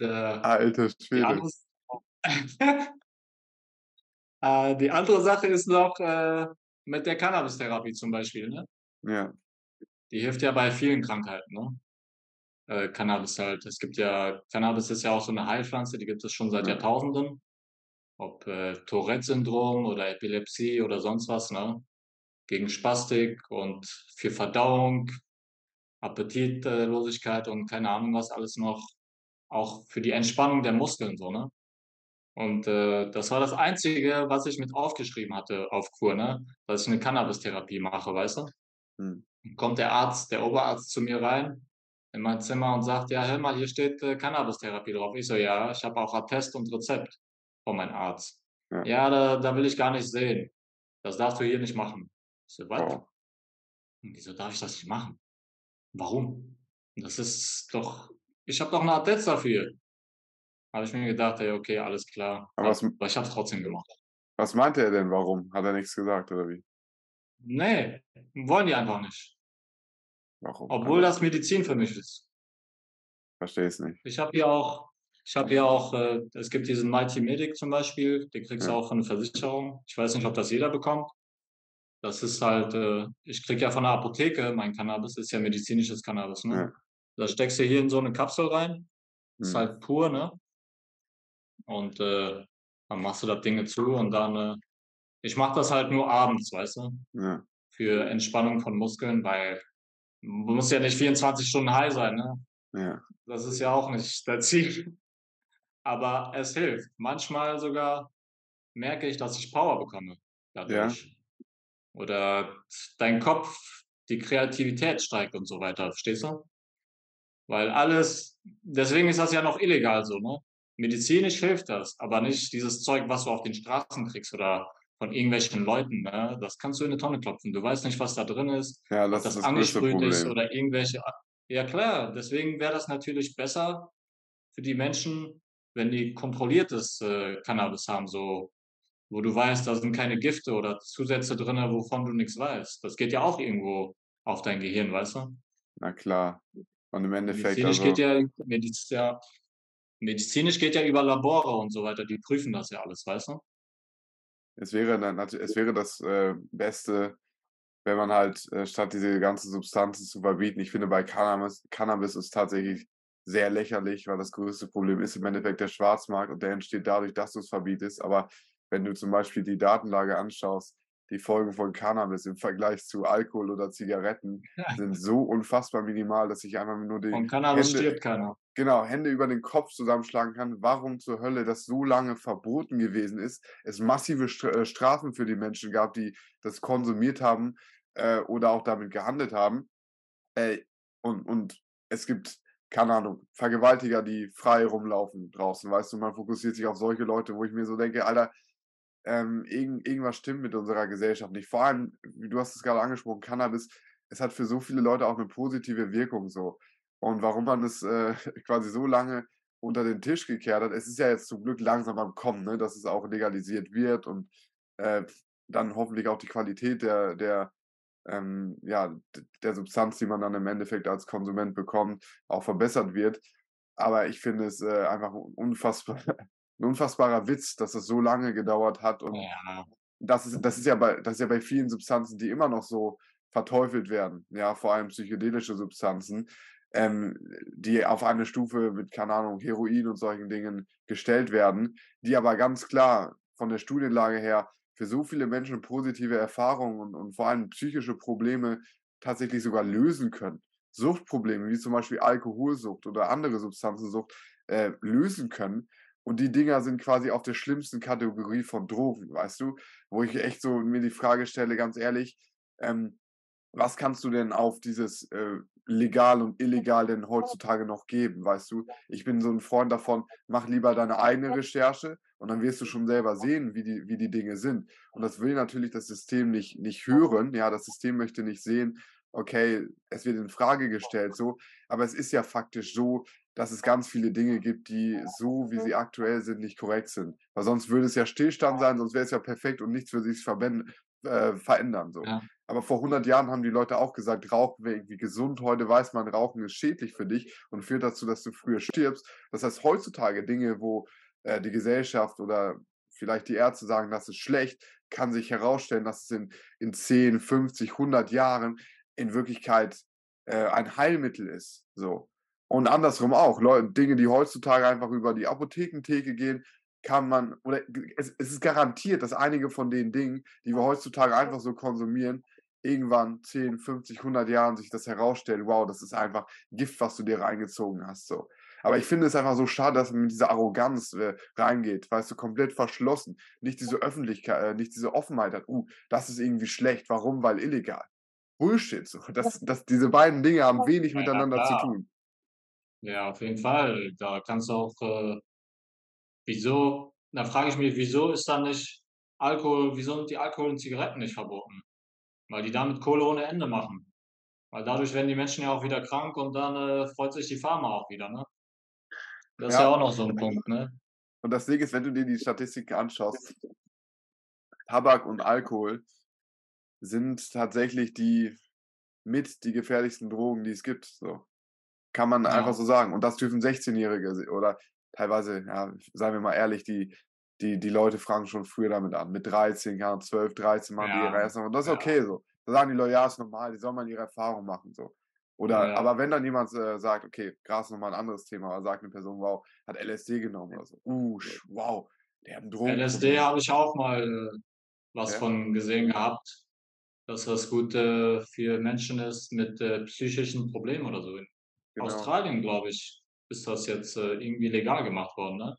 Der Alter Schwede. Äh, die andere Sache ist noch, äh, mit der Cannabis-Therapie zum Beispiel, ne? Ja. Die hilft ja bei vielen Krankheiten, ne? Äh, Cannabis halt. Es gibt ja Cannabis ist ja auch so 'ne Heilpflanze, die gibt es schon seit Ja. Jahrtausenden. Ob, äh, Tourette-Syndrom oder Epilepsie oder sonst was, ne? Gegen Spastik und für Verdauung, Appetit äh, Losigkeit und keine Ahnung was alles noch. Auch für die Entspannung der Muskeln so, ne? Und, äh, das war das Einzige, was ich mit aufgeschrieben hatte auf Kur, ne, dass ich 'ne Cannabis-Therapie mache, weißt du? Dann kommt der Arzt der Oberarzt zu mir rein in mein Zimmer und sagt: „Ja, hör mal, hier steht, äh, Cannabis-Therapie drauf.“ Ich so: „Ja, ich habe auch Attest und Rezept von meinem Arzt.“ Ja. „Ja, da da will ich gar nicht sehen. Das darfst du hier nicht machen.“ Ich so: „Was?“ Oh. „Wieso darf ich das nicht machen? Warum? Das ist doch ich habe doch 'n Attest dafür.“ Habe ich mir gedacht: „Ey, okay, alles klar.“ Aber was Aber ich habe es trotzdem gemacht. Was meinte er denn, warum? Hat er nix gesagt oder wie? Ne, wollen die einfach nicht. Warum? Obwohl das Medizin für mich ist. Verstehe es nicht. Ich habe hier auch ich habe hier auch äh, es gibt diesen Mighty Medic zum Beispiel, den kriegst du Ja. auch von der Versicherung. Ich weiß nicht, ob das jeder bekommt. Das ist halt äh, ich kriege ja von der Apotheke mein Cannabis, ist ja medizinisches Cannabis, ne? Ja. Das steckst du hier in so 'ne Kapsel rein. Ist Mhm. halt pur, ne? Und, äh, dann machst du das Ding zu und dann, äh ich mache das halt nur abends, weißt du? Ja. Für Entspannung von Muskeln, weil du musst ja nicht 24 Stunden high sein, ne? Ja. Das ist ja auch nicht das Ziel. Aber es hilft. Manchmal sogar merke ich, dass ich Power bekomme Ja. dadurch. Oder dein Kopf die Kreativität steigt und so weiter, verstehst du? Weil alles deswegen ist das ja noch illegal so, ne? Medizinisch hilft das, aber nicht dieses Zeug, was du auf den Straßen kriegst oder von irgendwelchen Leuten, ne? Das kannst du in 'ne Tonne klopfen. Du weißt nicht, was da drin ist, Ja, ob das ist das das angesprüht ist oder irgendwelche ja klar, deswegen wäre das natürlich besser für die Menschen, wenn die kontrolliertes, äh, Cannabis haben, so wo du weißt, da sind keine Gifte oder Zusätze drinne, wovon du nix weißt. Das geht ja auch irgendwo auf dein Gehirn, weißt du? Na klar. Und im Endeffekt, Medizinisch geht also ja Mediz ja medizinisch geht ja über Labore und so weiter, die prüfen das ja alles, weißt du? Es wäre dann es wäre das, äh, Beste, wenn man halt, äh, statt diese ganzen Substanzen zu verbieten ich finde, bei Cannabis Cannabis ist tatsächlich sehr lächerlich, weil das größte Problem ist im Endeffekt der Schwarzmarkt und der entsteht dadurch, dass du's verbietest. Aber wenn du zum Beispiel die Datenlage anschaust, die Folgen von Cannabis im Vergleich zu Alkohol oder Zigaretten [LAUGHS] sind so unfassbar minimal, dass ich einfach nur die Von Cannabis Hände stirbt keiner. Genau, Hände über den Kopf zusammenschlagen kann, warum zur Hölle das so lange verboten gewesen ist. Es massive äh, Strafen für die Menschen gab, die das konsumiert haben, äh, oder auch damit gehandelt haben. Äh, und und es gibt, keine Ahnung, Vergewaltiger, die frei rumlaufen draußen, weißt du? Man fokussiert sich auf solche Leute, wo ich mir so denke: „Alter, ähm, irgend irgendwas stimmt mit unserer Gesellschaft nicht.“ Vor allem, du hast es grade angesprochen, Cannabis, es hat für so viele Leute auch 'ne positive Wirkung so. Und warum man es, äh, [LAUGHS] quasi so lange unter den Tisch gekehrt hat es ist ja jetzt zum Glück langsam am Kommen, ne, dass es auch legalisiert wird und, äh, dann hoffentlich auch die Qualität der der, ähm, ja, der Substanz, die man dann im Endeffekt als Konsument bekommt, auch verbessert wird. Aber ich finde es, äh, einfach unfassbar [LAUGHS] 'n unfassbarer Witz, dass es so lange gedauert hat und Ja. das ist das ist ja bei das ist ja bei vielen Substanzen, die immer noch so verteufelt werden, ja, vor allem psychedelische Substanzen, ähm, die auf eine Stufe mit, keine Ahnung, Heroin und solchen Dingen gestellt werden, die aber ganz klar von der Studienlage her für so viele Menschen positive Erfahrungen und, und vor allem psychische Probleme tatsächlich sogar lösen können. Suchtprobleme wie zum Beispiel Alkoholsucht oder andere Substanzensucht äh, lösen können. Und die Dinger sind quasi auf der schlimmsten Kategorie von Drogen, weißt du? Wo ich echt so mir die Frage stelle, ganz ehrlich, ähm, was kannst du denn auf dieses äh, legal und illegal denn heutzutage noch geben, weißt du? Ich bin so ein Freund davon, mach lieber deine eigene Recherche und dann wirst du schon selber sehen, wie die, wie die Dinge sind. Und das will natürlich das System nicht, nicht hören, ja, das System möchte nicht sehen, okay, es wird in Frage gestellt, so, aber es ist ja faktisch so, dass es ganz viele Dinge gibt, die so, wie sie aktuell sind, nicht korrekt sind. Weil sonst würde es ja Stillstand sein, sonst wäre es ja perfekt und nichts würde sich äh, verändern. So. Ja. Aber vor 100 Jahren haben die Leute auch gesagt, Rauchen wäre irgendwie gesund. Heute weiß man, Rauchen ist schädlich für dich und führt dazu, dass du früher stirbst. Das heißt, heutzutage Dinge, wo äh, die Gesellschaft oder vielleicht die Ärzte sagen, das ist schlecht, kann sich herausstellen, dass es in, in 10, 50, 100 Jahren in Wirklichkeit äh, ein Heilmittel ist. So. Und andersrum auch. Leute, Dinge, die heutzutage einfach über die Apothekentheke gehen, kann man, oder es, es ist garantiert, dass einige von den Dingen, die wir heutzutage einfach so konsumieren, irgendwann 10, 50, 100 Jahren sich das herausstellen, wow, das ist einfach Gift, was du dir reingezogen hast. So. Aber ich finde es einfach so schade, dass man mit dieser Arroganz äh, reingeht, weißt du, komplett verschlossen, nicht diese Öffentlichkeit, äh, nicht diese Offenheit hat, uh, das ist irgendwie schlecht, warum? Weil illegal. Bullshit. So. Das, das, diese beiden Dinge haben wenig ja, miteinander klar. zu tun. Ja, auf jeden Fall. Da kannst du auch, äh, wieso, da frage ich mich, wieso ist da nicht Alkohol, wieso sind die Alkohol und Zigaretten nicht verboten? Weil die damit Kohle ohne Ende machen. Weil dadurch werden die Menschen ja auch wieder krank und dann äh, freut sich die Pharma auch wieder, ne? Das ja. ist ja auch noch so ein Punkt, ne? Und das Ding ist, wenn du dir die Statistiken anschaust, Tabak und Alkohol sind tatsächlich die mit die gefährlichsten Drogen, die es gibt. So. Kann man ja. einfach so sagen. Und das dürfen 16-Jährige oder teilweise, ja, seien wir mal ehrlich, die die, die Leute fragen schon früher damit an. Mit 13, ja, 12, 13 machen ja. die ihre ersten. Und das ist ja. okay so. Da sagen die Leute, ja, ist normal, die sollen mal ihre Erfahrung machen. so. Oder, ja. aber wenn dann jemand äh, sagt, okay, Gras ist nochmal ein anderes Thema, aber sagt eine Person, wow, hat LSD genommen oder so. Uh, wow, der hat Drogen. LSD habe ich auch mal äh, was von gesehen gehabt, dass das gut äh, für Menschen ist mit äh, psychischen Problemen oder so. In genau. Australien, glaube ich, ist das jetzt äh, irgendwie legal gemacht worden, ne?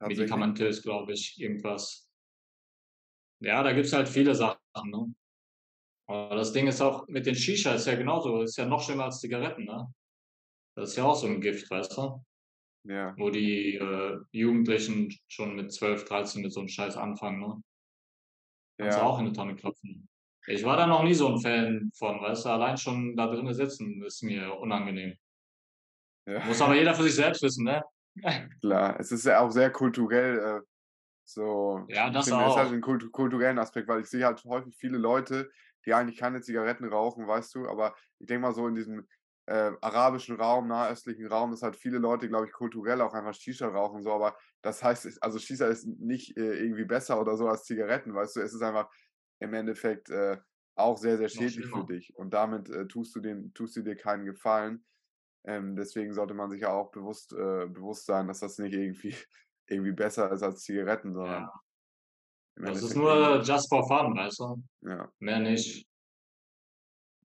Medikamentös, glaube ich, irgendwas. Ja, da gibt es halt viele Sachen. Ne? Aber das Ding ist auch mit den Shisha ist ja genauso, ist ja noch schlimmer als Zigaretten, ne? Das ist ja auch so ein Gift, weißt du? Ja. Wo die äh, Jugendlichen schon mit 12, 13 mit so einem Scheiß anfangen, ne? Kannst ja. auch in eine Tonne klopfen. Ich war da noch nie so ein Fan von, weißt du, allein schon da drinnen sitzen ist mir unangenehm. Ja. Muss aber jeder für sich selbst wissen, ne? [LAUGHS] Klar, es ist ja auch sehr kulturell äh, so. Ja, das finde, auch. Es hat einen kultu kulturellen Aspekt, weil ich sehe halt häufig viele Leute, die eigentlich keine Zigaretten rauchen, weißt du, aber ich denke mal so in diesem äh, arabischen Raum, nahöstlichen Raum, dass halt viele Leute, glaube ich, kulturell auch einfach Shisha rauchen, so, aber das heißt, also Shisha ist nicht äh, irgendwie besser oder so als Zigaretten, weißt du, es ist einfach im Endeffekt äh, auch sehr, sehr schädlich für dich und damit äh, tust, du den, tust du dir keinen Gefallen. Ähm, deswegen sollte man sich ja auch bewusst, äh, bewusst sein, dass das nicht irgendwie, [LAUGHS] irgendwie besser ist als Zigaretten, sondern. Ja. Das ist nur just for fun, weißt du? Ja. Mehr nicht.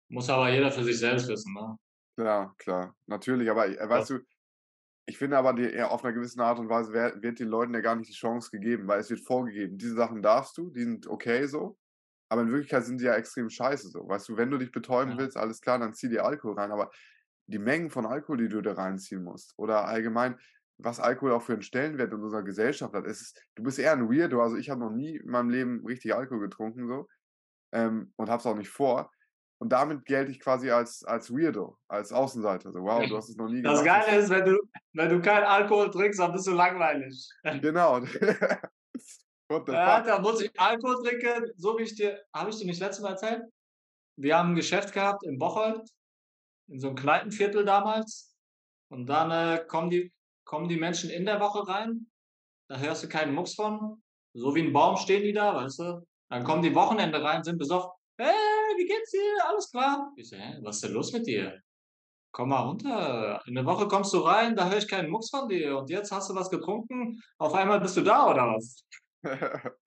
Muss aber jeder für sich selbst wissen, ne? Ja, klar. Natürlich, aber äh, weißt ja. du, ich finde aber, die, auf einer gewissen Art und Weise wird, wird den Leuten ja gar nicht die Chance gegeben, weil es wird vorgegeben, diese Sachen darfst du, die sind okay so, aber in Wirklichkeit sind die ja extrem scheiße so. Weißt du, wenn du dich betäuben ja. willst, alles klar, dann zieh dir Alkohol rein, aber die Mengen von Alkohol, die du da reinziehen musst oder allgemein, was Alkohol auch für einen Stellenwert in unserer Gesellschaft hat. Es ist, du bist eher ein Weirdo. Also ich habe noch nie in meinem Leben richtig Alkohol getrunken so ähm, und habe es auch nicht vor. Und damit gelte ich quasi als, als Weirdo, als Außenseiter. So, wow, du hast es noch nie gemacht. Das Geile ist, wenn du, wenn du keinen Alkohol trinkst, dann bist du langweilig. [LAUGHS] Genau. [LAUGHS] ja, da muss ich Alkohol trinken, so wie ich dir, habe ich dir nicht letztes Mal erzählt? Wir haben ein Geschäft gehabt in Bocholt in so ein Kneipenviertel damals. Und dann äh, kommen, die, kommen die Menschen in der Woche rein. Da hörst du keinen Mucks von. So wie ein Baum stehen die da, weißt du. Dann kommen die Wochenende rein, sind besoffen. Hey, wie geht's dir? Alles klar? Ich so, hä, was ist denn los mit dir? Komm mal runter. In der Woche kommst du rein, da höre ich keinen Mucks von dir. Und jetzt hast du was getrunken, auf einmal bist du da, oder was? [LAUGHS]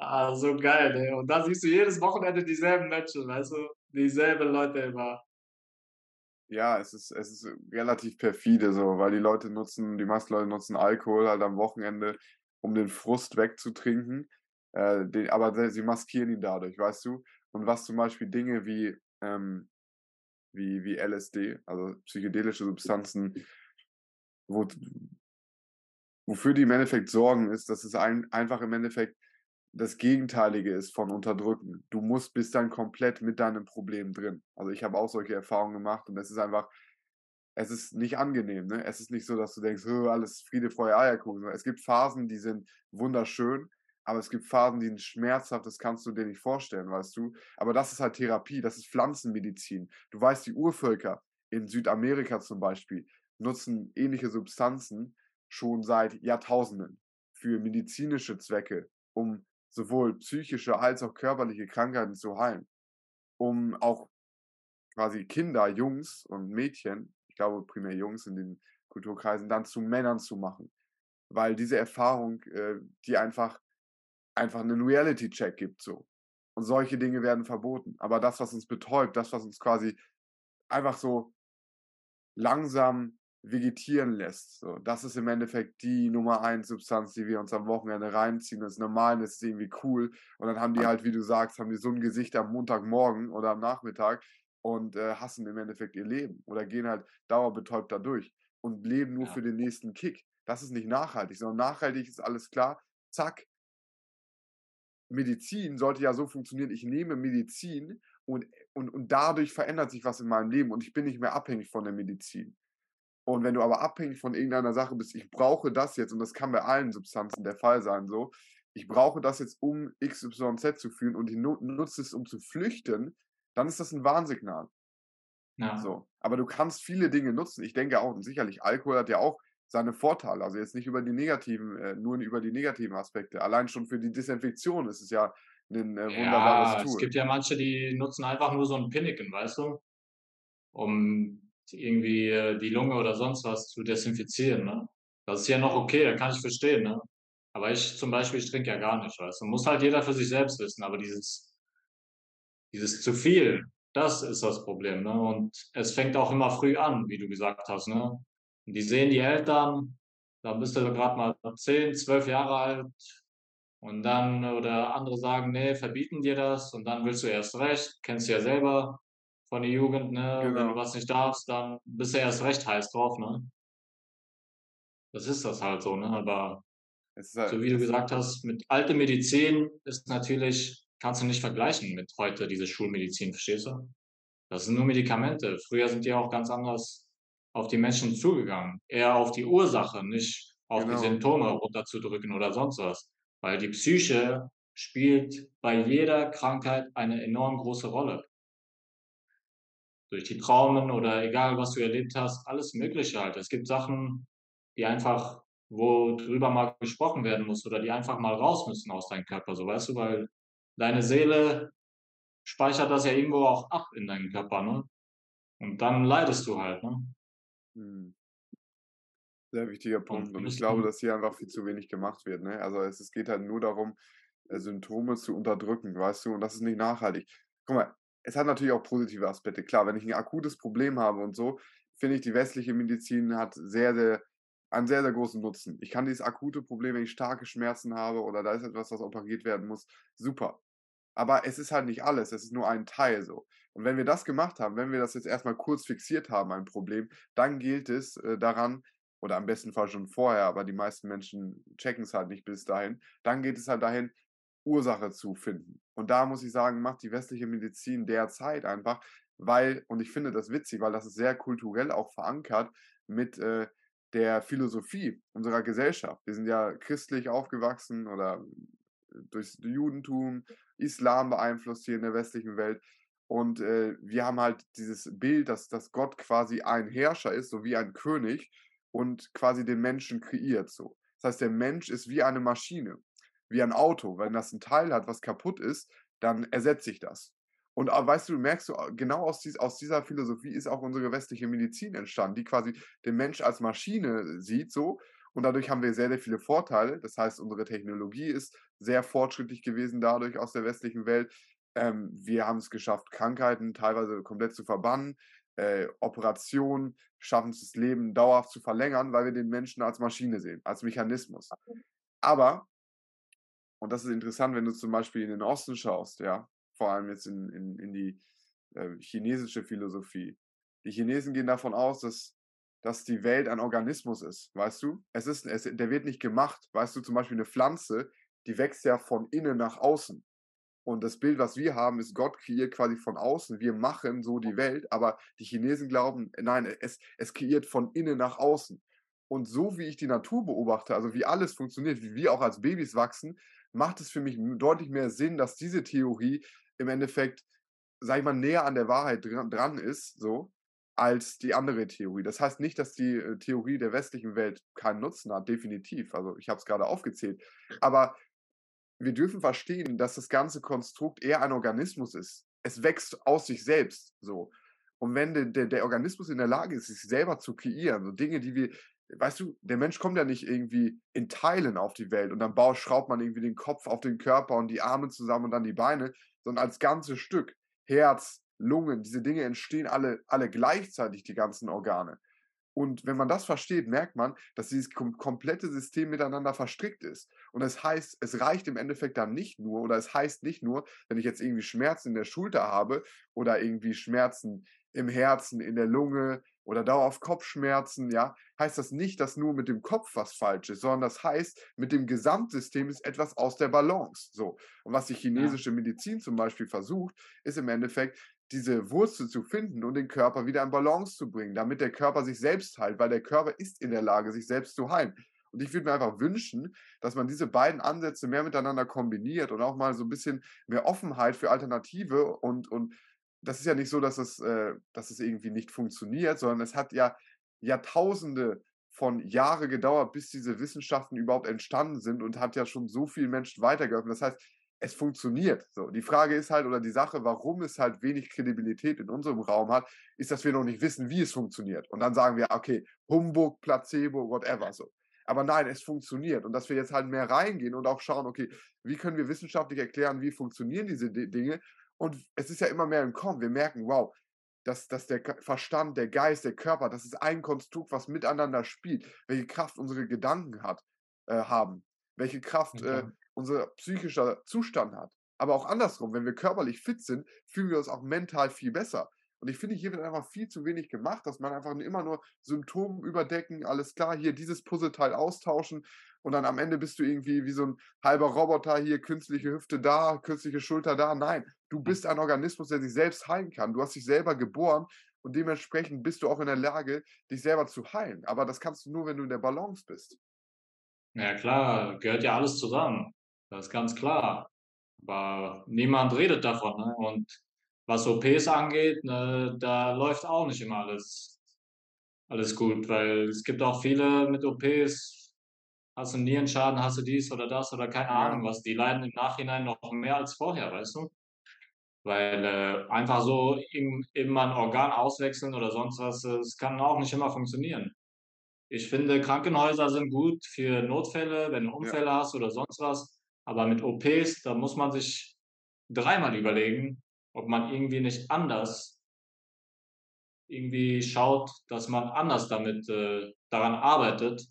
Ah, so geil, ey. Und da siehst du jedes Wochenende dieselben Menschen, weißt du? Dieselben Leute immer. Ja, es ist es ist relativ perfide so, weil die Leute nutzen die meisten Leute nutzen Alkohol halt am Wochenende, um den Frust wegzutrinken, äh, den aber sie maskieren ihn dadurch, weißt du? Und was zum Beispiel Dinge wie, ähm wie wie LSD, also psychedelische Substanzen, wo wofür die im Endeffekt sorgen, ist, dass es ein einfach im Endeffekt das Gegenteilige ist von unterdrücken. Du musst bist dann komplett mit deinem Problem drin. Also, ich habe auch solche Erfahrungen gemacht und es ist einfach es ist nicht angenehm, ne? Es ist nicht so, dass du denkst: alles Friede, Freude, Eierkuchen.“ Es gibt Phasen, die sind wunderschön, aber es gibt Phasen, die sind schmerzhaft, das kannst du dir nicht vorstellen, weißt du? Aber das ist halt Therapie, das ist Pflanzenmedizin. Du weißt, die Urvölker in Südamerika zum Beispiel nutzen ähnliche Substanzen schon seit Jahrtausenden für medizinische Zwecke, um sowohl psychische als auch körperliche Krankheiten zu heilen. Um auch quasi Kinder, Jungs und Mädchen, ich glaube primär Jungs in den Kulturkreisen, dann zu Männern zu machen. Weil diese Erfahrung, äh, die einfach einfach 'nen Reality-Check gibt so. Und solche Dinge werden verboten. Aber das, was uns betäubt, das, was uns quasi einfach so langsam vegetieren lässt. So, das ist im Endeffekt die Nummer 1 Substanz, die wir uns am Wochenende reinziehen. Das ist normal, das ist irgendwie cool. Und dann haben die halt, wie du sagst, haben die so ein Gesicht am Montagmorgen oder am Nachmittag und, äh, hassen im Endeffekt ihr Leben oder gehen halt dauerbetäubt da durch und leben nur Ja. für den nächsten Kick. Das ist nicht nachhaltig, sondern nachhaltig ist alles klar, zack. Medizin sollte ja so funktionieren, ich nehme Medizin und und und dadurch verändert sich was in meinem Leben und ich bin nicht mehr abhängig von der Medizin. Und wenn du aber abhängig von irgendeiner Sache bist, ich brauche das jetzt, und das kann bei allen Substanzen der Fall sein, so, ich brauche das jetzt, um XYZ zu fühlen und die nu nutze es, um zu flüchten, dann ist das ein Warnsignal. Ja. So. Aber du kannst viele Dinge nutzen. Ich denke auch, und sicherlich, Alkohol hat ja auch seine Vorteile. Also jetzt nicht über die negativen, äh, nur über die negativen Aspekte. Allein schon für die Desinfektion ist es ja ein äh, wunderbares Ja, es Tool. gibt ja manche, die nutzen einfach nur so 'n Pinneken, weißt du? Um irgendwie, äh, die Lunge oder sonst was zu desinfizieren, ne? Das ist ja noch okay, da kann ich verstehen, ne? Aber ich zum Beispiel, ich trinke ja gar nicht, weißt du? Muss halt jeder für sich selbst wissen, aber dieses dieses zu viel, das ist das Problem, ne? Und es fängt auch immer früh an, wie du gesagt hast, ne? Und die sehen die Eltern, da bist du grad mal 10, 12 Jahre alt und dann oder andere sagen: „Ne, verbieten dir das“ und dann willst du erst recht. Kennst du ja selber von der Jugend, ne? Wenn du Genau. was nicht darfst, dann bist du erst recht heiß drauf, ne? Das ist das halt so, ne? Aber halt so wie du es gesagt hast, mit alte Medizin ist natürlich kannst du nicht vergleichen mit heute diese Schulmedizin, verstehst du? Das sind nur Medikamente. Früher sind die auch ganz anders auf die Menschen zugegangen. Eher auf die Ursache, nicht auf die Genau. Symptome runterzudrücken oder sonst was. Weil die Psyche spielt bei jeder Krankheit eine enorm große Rolle. Durch die Traumen oder egal, was du erlebt hast, alles Mögliche halt. Es gibt Sachen, die einfach wo drüber mal gesprochen werden muss oder die einfach mal raus müssen aus deinem Körper, so, weißt du? Weil deine Seele speichert das ja irgendwo auch ab in deinem Körper, ne? Und dann leidest du halt, ne? Mhm. Sehr wichtiger Punkt. Und ich glaube, dass hier einfach viel zu wenig gemacht wird, ne? Also, es es geht halt nur darum, äh, Symptome zu unterdrücken, weißt du? Und das ist nicht nachhaltig. Guck mal, es hat natürlich auch positive Aspekte. Klar, wenn ich 'n akutes Problem habe und so, finde ich, die westliche Medizin hat sehr, sehr einen sehr, sehr großen Nutzen. Ich kann dieses akute Problem, wenn ich starke Schmerzen habe oder da ist etwas, was operiert werden muss, super. Aber es ist halt nicht alles, es ist nur ein Teil so. Und wenn wir das gemacht haben, wenn wir das jetzt erst mal kurz fixiert haben, ein Problem, dann gilt es, äh, daran oder am besten Fall schon vorher, aber die meisten Menschen checken's halt nicht bis dahin, dann geht es halt dahin, Ursache zu finden. Und da muss ich sagen, macht die westliche Medizin derzeit einfach, weil und ich finde das witzig, weil das ist sehr kulturell auch verankert mit, äh, der Philosophie unserer Gesellschaft. Wir sind ja christlich aufgewachsen oder durchs Judentum, Islam beeinflusst hier in der westlichen Welt. Und, äh, wir haben halt dieses Bild, dass dass Gott quasi ein Herrscher ist, so wie ein König und quasi den Menschen kreiert so. Das heißt, der Mensch ist wie eine Maschine, wie ein Auto. Wenn das 'n Teil hat, was kaputt ist, dann ersetze ich das. Und weißt du, merkst du, genau aus dies aus dieser Philosophie ist auch unsere westliche Medizin entstanden, die quasi den Mensch als Maschine sieht so Und dadurch haben wir sehr, sehr viele Vorteile. Das heißt, unsere Technologie ist sehr fortschrittlich gewesen dadurch aus der westlichen Welt. Ähm, wir haben es geschafft, Krankheiten teilweise komplett zu verbannen. Äh, Operationen schaffen es, das Leben dauerhaft zu verlängern, weil wir den Menschen als Maschine sehen, als Mechanismus. Aber, und das ist interessant, wenn du zum Beispiel in den Osten schaust, ja, vor allem jetzt in, in, in die äh, chinesische Philosophie. Die Chinesen gehen davon aus, dass, dass die Welt ein Organismus ist, weißt du? Es ist, es, der wird nicht gemacht, weißt du, zum Beispiel eine Pflanze, die wächst ja von innen nach außen. Und das Bild, was wir haben, ist Gott kreiert quasi von außen. Wir machen so die Welt, aber die Chinesen glauben, nein, es, es kreiert von innen nach außen. Und so wie ich die Natur beobachte, also wie alles funktioniert, wie wir auch als Babys wachsen, macht es für mich deutlich mehr Sinn, dass diese Theorie im Endeffekt, sag ich mal, näher an der Wahrheit dran, ist, so, als die andere Theorie. Das heißt nicht, dass die äh, Theorie der westlichen Welt keinen Nutzen hat, definitiv. Also ich habe es gerade aufgezählt. Aber wir dürfen verstehen, dass das ganze Konstrukt eher ein Organismus ist. Es wächst aus sich selbst so. Und wenn der, der, der Organismus in der Lage ist, sich selber zu kreieren, so Dinge, die wir, weißt du, der Mensch kommt ja nicht irgendwie in Teilen auf die Welt und dann baut, schraubt man irgendwie den Kopf auf den Körper und die Arme zusammen und dann die Beine, sondern als ganzes Stück. Herz, Lungen, diese Dinge entstehen alle, alle gleichzeitig, die ganzen Organe. Und wenn man das versteht, merkt man, dass dieses kom komplette System miteinander verstrickt ist. Und es das heißt, es reicht im Endeffekt dann nicht nur, oder es heißt nicht nur, wenn ich jetzt irgendwie Schmerzen in der Schulter habe oder irgendwie Schmerzen im Herzen, in der Lunge oder dauerhaft Kopfschmerzen, ja, heißt das nicht, dass nur mit dem Kopf was falsch ist, sondern das heißt, mit dem Gesamtsystem ist etwas aus der Balance. So. Und was die chinesische Medizin zum Beispiel versucht, ist im Endeffekt, diese Wurzel zu finden und den Körper wieder in Balance zu bringen, damit der Körper sich selbst heilt, weil der Körper ist in der Lage, sich selbst zu heilen. Und ich würde mir einfach wünschen, dass man diese beiden Ansätze mehr miteinander kombiniert und auch mal so ein bisschen mehr Offenheit für Alternative und, und das ist ja nicht so, dass es, äh, dass es irgendwie nicht funktioniert, sondern es hat ja Jahrtausende von Jahre gedauert, bis diese Wissenschaften überhaupt entstanden sind und hat ja schon so vielen Menschen weitergeholfen. Das heißt, es funktioniert. So, die Frage ist halt, oder die Sache, warum es halt wenig Kredibilität in unserem Raum hat, ist, dass wir noch nicht wissen, wie es funktioniert. Und dann sagen wir, okay, Humbug, Placebo, whatever so. Aber nein, es funktioniert. Und dass wir jetzt halt mehr reingehen und auch schauen, okay, wie können wir wissenschaftlich erklären, wie funktionieren diese Dinge? Und es ist ja immer mehr im Kommen. Wir merken, wow, dass, dass der Verstand, der Geist, der Körper, das ist ein Konstrukt, was miteinander spielt, welche Kraft unsere Gedanken hat, äh, haben, welche Kraft okay. äh, unser psychischer Zustand hat. Aber auch andersrum, wenn wir körperlich fit sind, fühlen wir uns auch mental viel besser. Und ich finde, hier wird einfach viel zu wenig gemacht, dass man einfach immer nur Symptome überdecken, alles klar, hier dieses Puzzleteil austauschen und dann am Ende bist du irgendwie wie so ein halber Roboter hier, künstliche Hüfte da, künstliche Schulter da. Nein, du bist ein Organismus, der sich selbst heilen kann. Du hast dich selber geboren und dementsprechend bist du auch in der Lage, dich selber zu heilen. Aber das kannst du nur, wenn du in der Balance bist. Ja klar, gehört ja alles zusammen. Das ist ganz klar. Aber niemand redet davon. Ne? Und was OPs angeht, ne, da läuft auch nicht immer alles, alles gut, weil es gibt auch viele mit OPs, hast du einen Nierenschaden, hast du dies oder das oder keine. Ahnung was, die leiden im Nachhinein noch mehr als vorher, weißt du? Weil äh, einfach so eben mal ein Organ auswechseln oder sonst was, das kann auch nicht immer funktionieren. Ich finde, Krankenhäuser sind gut für Notfälle, wenn du Unfälle ja. hast oder sonst was. Aber mit OPs, da muss man sich dreimal überlegen, ob man irgendwie nicht anders irgendwie schaut, dass man anders damit äh, daran arbeitet,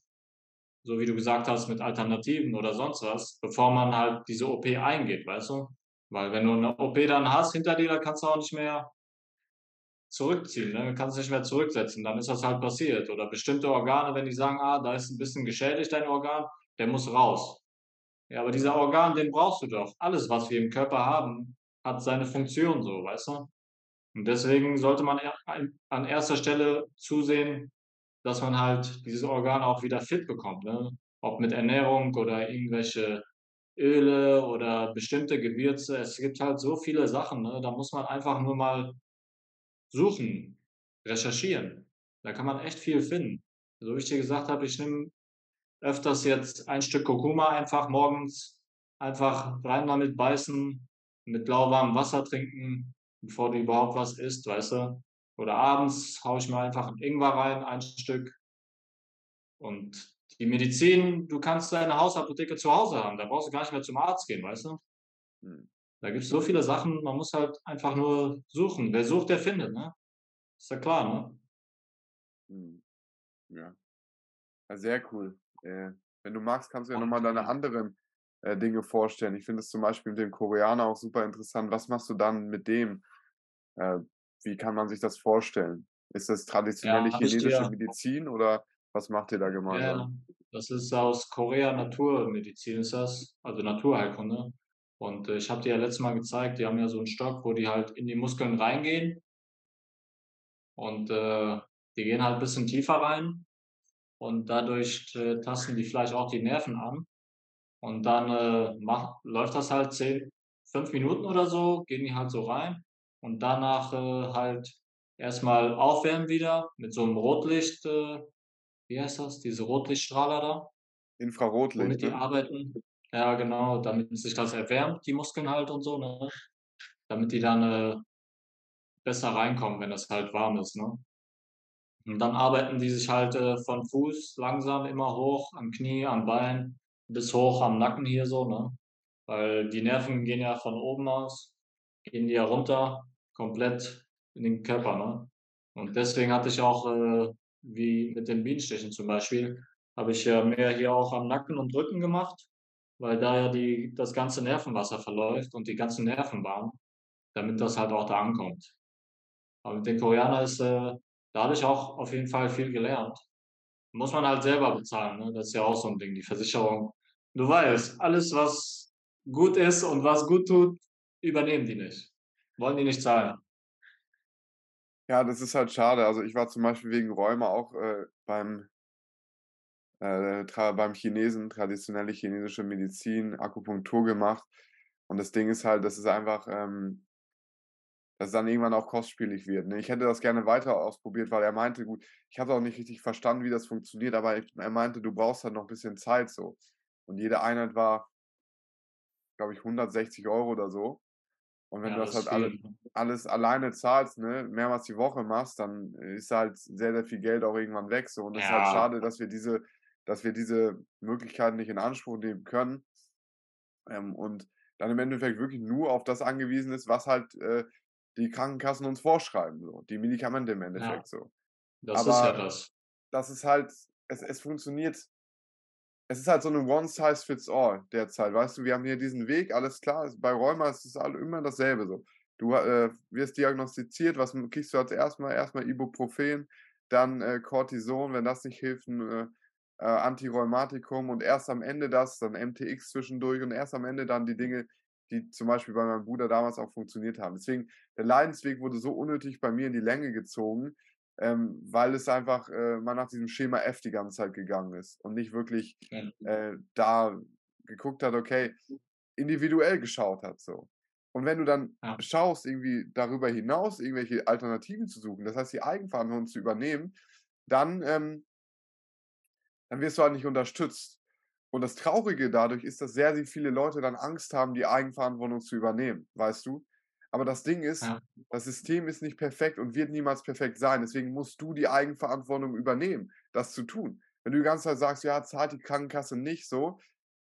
so wie du gesagt hast, mit Alternativen oder sonst was, bevor man halt diese OP eingeht, weißt du? Weil wenn du eine OP dann hast hinter dir, dann kannst du auch nicht mehr zurückziehen, ne? Du kannst nicht mehr zurücksetzen, dann ist das halt passiert. Oder bestimmte Organe, wenn die sagen, ah, da ist ein bisschen geschädigt dein Organ, der muss raus. Ja, aber dieser Organ, den brauchst du doch. Alles, was wir im Körper haben, hat seine Funktion so, weißt du? Und deswegen sollte man an erster Stelle zusehen, dass man halt dieses Organ auch wieder fit bekommt. Ne? Ob mit Ernährung oder irgendwelche Öle oder bestimmte Gewürze. Es gibt halt so viele Sachen. Ne? Da muss man einfach nur mal suchen, recherchieren. Da kann man echt viel finden. So wie ich dir gesagt habe, ich nehme öfters jetzt ein Stück Kurkuma einfach morgens einfach rein damit beißen, mit lauwarmem Wasser trinken, bevor du überhaupt was isst, weißt du. Oder abends haue ich mir einfach ein Ingwer rein, ein Stück. Und die Medizin, du kannst deine Hausapotheke zu Hause haben, da brauchst du gar nicht mehr zum Arzt gehen, weißt du? Mhm. Da gibt's so viele Sachen, man muss halt einfach nur suchen. Wer sucht, der findet, ne? Ist ja klar, ne? Mhm. Ja. Ja, sehr cool. Äh, wenn du magst, kannst du ja noch mal Und, deine anderen, äh, Dinge vorstellen. Ich finde es zum Beispiel mit dem Koreaner auch super interessant. Was machst du dann mit dem? Äh, wie kann man sich das vorstellen? Ist das traditionelle Ja, ich chinesische Medizin oder was macht ihr da Ja, gemeinsam? das ist aus Korea Naturmedizin ist das, also Naturheilkunde. Und, äh, ich habe dir ja letztes Mal gezeigt, die haben ja so 'n Stock, wo die halt in die Muskeln reingehen. Und, äh, die gehen halt bisschen tiefer rein und dadurch, äh, tasten die vielleicht auch die Nerven an. Und dann, äh, mach läuft das halt 10 5 Minuten oder so, gehen die halt so rein und danach, äh, halt erst mal aufwärmen wieder mit so 'nem Rotlicht äh, wie heißt das, diese Rotlichtstrahler da Infrarotlicht, womit die ne? arbeiten. Ja, genau, damit sich das erwärmt, die Muskeln halt und so, ne? Damit die dann, äh besser reinkommen, wenn das halt warm ist, ne? Und dann arbeiten die sich halt, äh, von Fuß langsam immer hoch, am Knie, am Bein, bis hoch am Nacken hier so, ne? Weil die Nerven gehen ja von oben aus gehen die ja runter, komplett in den Körper, ne? Und deswegen hatte ich auch, äh, wie mit den Bienenstichen zum Beispiel, habe ich ja mehr hier auch am Nacken und Rücken gemacht, weil da ja die das ganze Nervenwasser verläuft und die ganzen Nervenbahnen, damit das halt auch da ankommt. Aber mit den Koreaner ist, äh da auch auf jeden Fall viel gelernt. Muss man halt selber bezahlen, ne? Das ist ja auch so 'n Ding, die Versicherung. Du weißt, alles, was gut ist und was gut tut, übernehmen die nicht. Wollen die nicht zahlen. Ja, das ist halt schade. Also, ich war zum Beispiel wegen Rheuma auch, äh, beim äh, beim Chinesen, traditionelle chinesische Medizin, Akupunktur gemacht. Und das Ding ist halt, dass es einfach, ähm dass es dann irgendwann auch kostspielig wird, ne? Ich hätte das gerne weiter ausprobiert, weil er meinte gut, ich habe auch nicht richtig verstanden, wie das funktioniert, aber er meinte: „Du brauchst halt noch bisschen Zeit so.“ Und jede Einheit war glaube ich, 160 € oder so. Und wenn Ja, du das das halt alle viel, ne? alles alleine zahlst, ne, mehrmals die Woche machst, dann ist halt sehr, sehr viel Geld auch irgendwann weg so. Und es ist halt Ja. schade, dass wir diese dass wir diese Möglichkeiten nicht in Anspruch nehmen können. Ähm, und dann im Endeffekt wirklich nur auf das angewiesen ist, was halt, äh, die Krankenkassen uns vorschreiben so, die Medikamente im Ja. Endeffekt so. Das ist ja Aber das. das ist halt es es funktioniert es ist halt so 'ne one size fits all derzeit, weißt du? Wir haben hier diesen Weg, alles klar. Bei Rheuma ist es halt immer dasselbe so. Du, äh, wirst diagnostiziert, was kriegst du als erst mal? Erst mal Ibuprofen, dann, äh, Cortison, wenn das nicht hilft, 'n, äh, äh, Antirheumatikum und erst am Ende das, dann MTX zwischendurch und erst am Ende dann die Dinge, die zum Beispiel bei meinem Bruder damals auch funktioniert haben. Deswegen, der Leidensweg wurde so unnötig bei mir in die Länge gezogen, ähm, weil es einfach, äh man nach diesem Schema F die ganze Zeit gegangen ist und nicht wirklich, äh, da geguckt hat, okay, individuell geschaut hat so. Und wenn du dann Ja. schaust, irgendwie darüber hinaus irgendwelche Alternativen zu suchen, das heißt, die Eigenverantwortung zu übernehmen, dann, ähm dann wirst du halt nicht unterstützt. Und das Traurige dadurch ist, dass sehr, sehr viele Leute dann Angst haben, die Eigenverantwortung zu übernehmen, weißt du? Aber das Ding ist, Ja. das System ist nicht perfekt und wird niemals perfekt sein. Deswegen musst du die Eigenverantwortung übernehmen, das zu tun. Wenn du die ganze Zeit sagst: „Ja, zahlt die Krankenkasse nicht so“,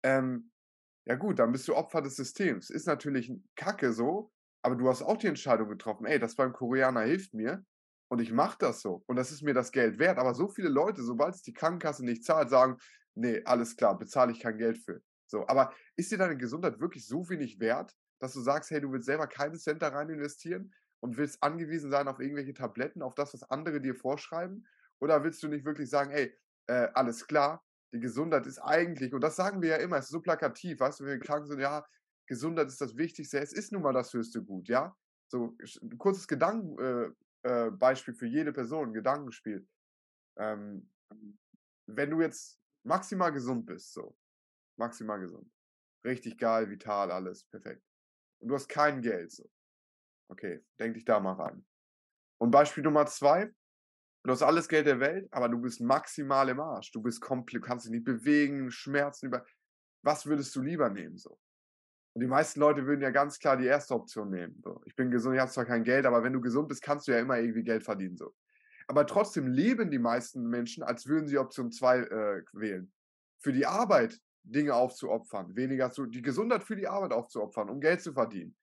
ähm, ja gut, dann bist du Opfer des Systems. Ist natürlich Kacke so, aber du hast auch die Entscheidung getroffen: „Ey, das beim Koreaner hilft mir und ich mache das so und das ist mir das Geld wert.“ Aber so viele Leute, sobald es die Krankenkasse nicht zahlt, sagen: „Ne, alles klar, bezahle ich kein Geld für.“ So, aber ist dir deine Gesundheit wirklich so wenig wert, dass du sagst: „Hey, du willst selber keinen Cent da rein investieren und willst angewiesen sein auf irgendwelche Tabletten, auf das, was andere dir vorschreiben?“ Oder willst du nicht wirklich sagen: „Ey, äh, alles klar, die Gesundheit ist eigentlich“ und das sagen wir ja immer, es ist so plakativ, weißt du, wenn wir krank sind: „Ja, Gesundheit ist das Wichtigste.“ Es ist nun mal das höchste Gut, ja? So, sch 'n kurzes Gedanken äh, äh, für jede Person, Gedankenspiel. Ähm, wenn du jetzt maximal gesund bist so, maximal gesund, richtig geil, vital, alles perfekt. Und du hast kein Geld so. Okay, denke dich da mal rein. Und Beispiel Nummer 2, du hast alles Geld der Welt, aber du bist maximal im Arsch. Du bist komple kannst dich nicht bewegen, Schmerzen über was würdest du lieber nehmen so? Und die meisten Leute würden ja ganz klar die 1. Option nehmen, so. Ich bin gesund, ich habe zwar kein Geld, aber wenn du gesund bist, kannst du ja immer irgendwie Geld verdienen so. Aber trotzdem leben die meisten Menschen, als würden sie Option 2 äh, wählen. Für die Arbeit Dinge aufzuopfern, weniger zu, die Gesundheit für die Arbeit aufzuopfern, um Geld zu verdienen.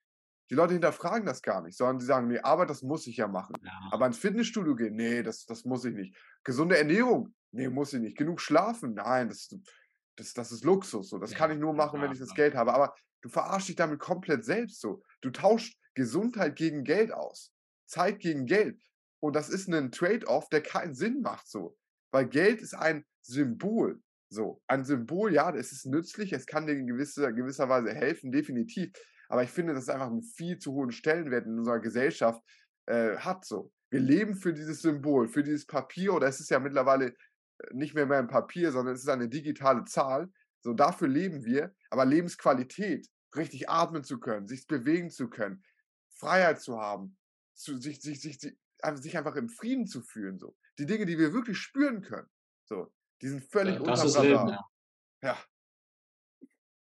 Die Leute hinterfragen das gar nicht, sondern die sagen, nee, Arbeit, das muss ich ja machen. Ja. Aber ins Fitnessstudio gehen, nee, das, das muss ich nicht. Gesunde Ernährung, nee, muss ich nicht. Genug schlafen, nein, das, das, das ist Luxus. So. Das Ja, kann ich nur machen, wenn ja, ich das. Geld habe. Aber du verarschst dich damit komplett selbst so. Du tauschst Gesundheit gegen Geld aus. Zeit gegen Geld. Und das ist ein Trade-off, der keinen Sinn macht so. Weil Geld ist ein Symbol. So, ein Symbol, ja, es ist nützlich, es kann dir in gewisser, gewisser Weise helfen, definitiv. Aber ich finde, dass es einfach einen viel zu hohen Stellenwert in unserer Gesellschaft äh, hat. So. Wir leben für dieses Symbol, für dieses Papier, oder es ist ja mittlerweile äh, nicht mehr mehr ein Papier, sondern es ist eine digitale Zahl. So, dafür leben wir. Aber Lebensqualität, richtig atmen zu können, sich bewegen zu können, Freiheit zu haben, zu, sich, sich, sich, sich einfach im Frieden zu fühlen. So. Die Dinge, die wir wirklich spüren können. So, die sind völlig Das unterm ist. Leben, ja. Ja.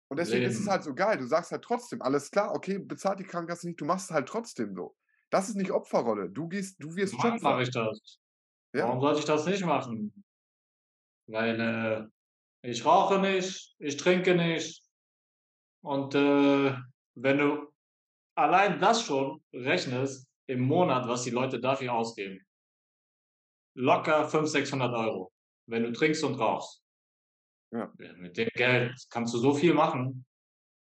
Und deswegen ist es Leben. halt so geil. Du sagst halt trotzdem, alles klar, okay, bezahlt die Krankenkasse nicht, du machst es halt trotzdem so. Das ist nicht Opferrolle. Du gehst, du wirst Warum mache ich das? Ja. Warum sollte ich das nicht machen? Weil äh, ich rauche nicht, ich trinke nicht. Und äh, wenn du allein das schon rechnest im Monat, was die Leute dafür ausgeben, locker 500, 600 Euro, wenn du trinkst und rauchst. Ja. Mit dem Geld kannst du so viel machen.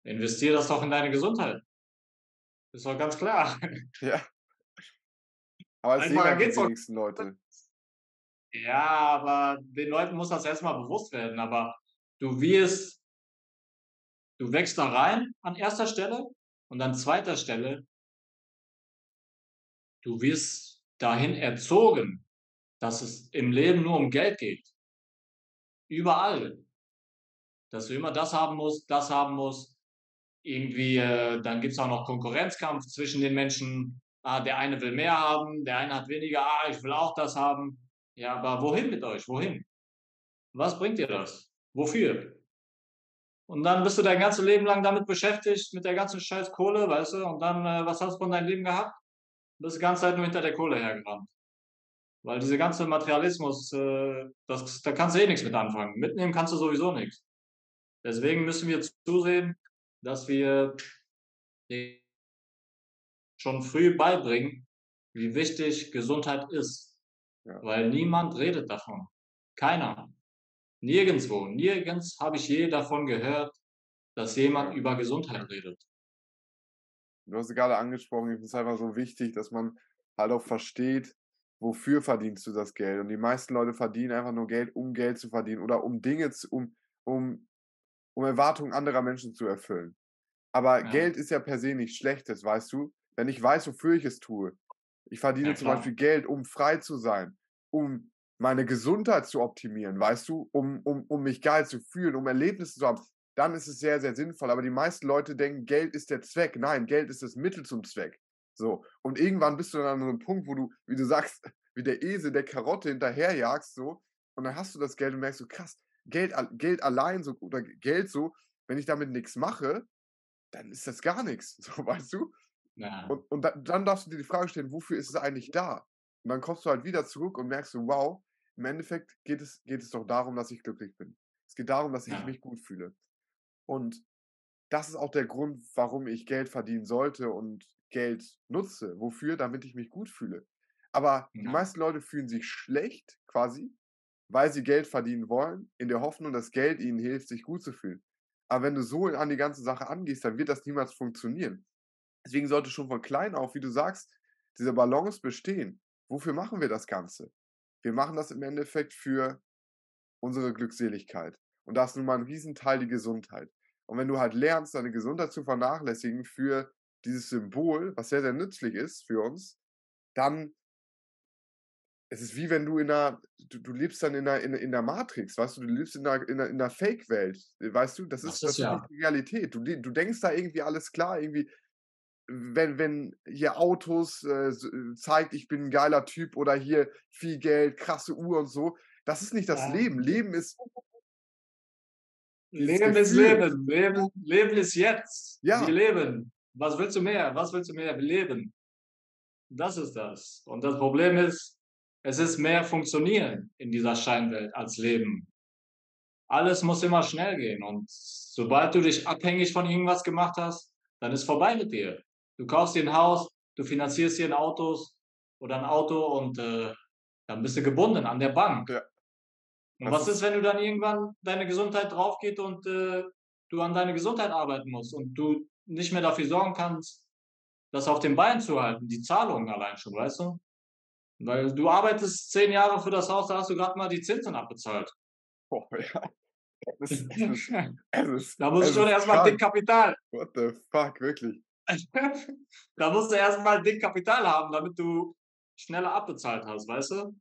Investier das doch in deine Gesundheit. Ist doch ganz klar. [LAUGHS] Ja. Aber es sehen die geht's doch. wenigsten Leute. Ja, aber den Leuten muss das erstmal bewusst werden. Aber du wirst, du wächst da rein an erster Stelle und an zweiter Stelle, du wirst dahin erzogen, dass es im Leben nur um Geld geht. Überall. Dass du immer das haben musst, das haben musst. Irgendwie, äh, dann gibt es auch noch Konkurrenzkampf zwischen den Menschen. Ah, der eine will mehr haben, der eine hat weniger. Ah, ich will auch das haben. Ja, aber wohin mit euch? Wohin? Was bringt dir das? Wofür? Und dann bist du dein ganzes Leben lang damit beschäftigt, mit der ganzen scheiß Kohle, weißt du? Und dann, äh, was hast du von deinem Leben gehabt? Du bist die ganze Zeit nur hinter der Kohle hergerannt. Weil diese ganze Materialismus, äh, das, da kannst du eh nichts mit anfangen. Mitnehmen kannst du sowieso nichts. Deswegen müssen wir zusehen, dass wir schon früh beibringen, wie wichtig Gesundheit ist. Ja. Weil niemand redet davon. Keiner. Nirgendwo, nirgends habe ich je davon gehört, dass jemand Ja. über Gesundheit redet. Du hast es gerade angesprochen, es ist einfach so wichtig, dass man halt auch versteht, wofür verdienst du das Geld. Und die meisten Leute verdienen einfach nur Geld, um Geld zu verdienen oder um Dinge, zu, um, um, um Erwartungen anderer Menschen zu erfüllen. Aber Ja. Geld ist ja per se nichts Schlechtes, weißt du? Wenn ich weiß, wofür ich es tue. Ich verdiene Ja, zum. Beispiel Geld, um frei zu sein, um meine Gesundheit zu optimieren, weißt du, um, um, um mich geil zu fühlen, um Erlebnisse zu haben, dann ist es sehr, sehr sinnvoll. Aber die meisten Leute denken, Geld ist der Zweck. Nein, Geld ist das Mittel zum Zweck. So. Und irgendwann bist du dann an so einem Punkt, wo du, wie du sagst, [LAUGHS] wie der Esel der Karotte hinterherjagst, so. Und dann hast du das Geld und merkst so, krass, Geld, Geld allein so, oder Geld so, wenn ich damit nichts mache, dann ist das gar nichts. [LAUGHS] So, weißt du? Ja. Und, und da, dann darfst du dir die Frage stellen, wofür ist es eigentlich da? Und dann kommst du halt wieder zurück und merkst so, wow, im Endeffekt geht es, geht es doch darum, dass ich glücklich bin. Es geht darum, dass ich Ja. mich gut fühle. Und das ist auch der Grund, warum ich Geld verdienen sollte und Geld nutze. Wofür? Damit ich mich gut fühle. Aber die Ja. meisten Leute fühlen sich schlecht quasi, weil sie Geld verdienen wollen, in der Hoffnung, dass Geld ihnen hilft, sich gut zu fühlen. Aber wenn du so an die ganze Sache angehst, dann wird das niemals funktionieren. Deswegen sollte schon von klein auf, wie du sagst, diese Balance bestehen. Wofür machen wir das Ganze? Wir machen das im Endeffekt für unsere Glückseligkeit. Und da ist nun mal ein Riesenteil die Gesundheit. Und wenn du halt lernst, deine Gesundheit zu vernachlässigen für dieses Symbol, was sehr, sehr nützlich ist für uns, dann es ist wie wenn du in einer, du, du lebst dann in einer, in, in der Matrix, weißt du, du lebst in einer, in einer, in einer Fake-Welt, weißt du, das Das ist, ist das ist ja- nicht die Realität. Du, du denkst da irgendwie alles klar, irgendwie, wenn, wenn hier Autos äh, äh, zeigt, ich bin ein geiler Typ oder hier viel Geld, krasse Uhr und so, das ist nicht das Ja. Leben. Leben ist, Leben ist. Leben. Leben. Leben ist jetzt. Ja. Wir leben. Was willst du mehr? Was willst du mehr? Leben. Das ist das. Und das Problem ist, es ist mehr Funktionieren in dieser Scheinwelt als Leben. Alles muss immer schnell gehen und sobald du dich abhängig von irgendwas gemacht hast, dann ist vorbei mit dir. Du kaufst dir ein Haus, du finanzierst dir ein Autos oder ein Auto und äh, dann bist du gebunden an der Bank. Ja. Und was ist- ist, wenn du dann irgendwann deine Gesundheit draufgeht und äh, du an deine Gesundheit arbeiten musst und du nicht mehr dafür sorgen kannst, das auf den Beinen zu halten, die Zahlungen allein schon, weißt du? Weil du arbeitest zehn Jahre für das Haus, da hast du gerade mal die Zinsen abbezahlt. Boah, [LAUGHS] ja. Es ist, es ist, [LAUGHS] es ist, da musst du schon erstmal dick Kapital. What the fuck, wirklich. [LAUGHS] da musst du erstmal dick Kapital haben, damit du schneller abbezahlt hast, weißt du?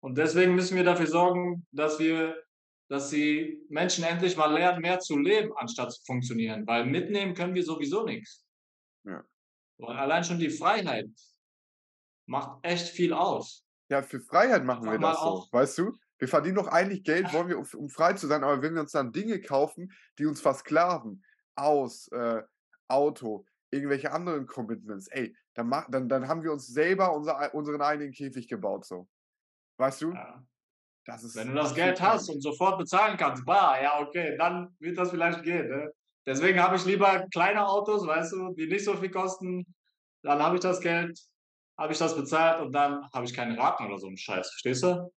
Und deswegen müssen wir dafür sorgen, dass wir, dass die Menschen endlich mal lernen, mehr zu leben, anstatt zu funktionieren. Weil mitnehmen können wir sowieso nichts. Ja. Weil allein schon die Freiheit macht echt viel aus. Ja, für Freiheit machen wir das so, weißt du? Wir verdienen doch eigentlich Geld, wollen wir, um, um frei zu sein, aber wenn wir uns dann Dinge kaufen, die uns versklaven, aus, äh, Auto, irgendwelche anderen Commitments, ey, dann, mach, dann, dann haben wir uns selber unser, unseren eigenen Käfig gebaut, so. Weißt du? Ja. Wenn du das Geld hast und sofort bezahlen kannst, bah, ja, okay, dann wird das vielleicht gehen. Ne? Deswegen habe ich lieber kleine Autos, weißt du, die nicht so viel kosten. Dann habe ich das Geld, habe ich das bezahlt und dann habe ich keinen Raten oder so einen Scheiß. Verstehst du?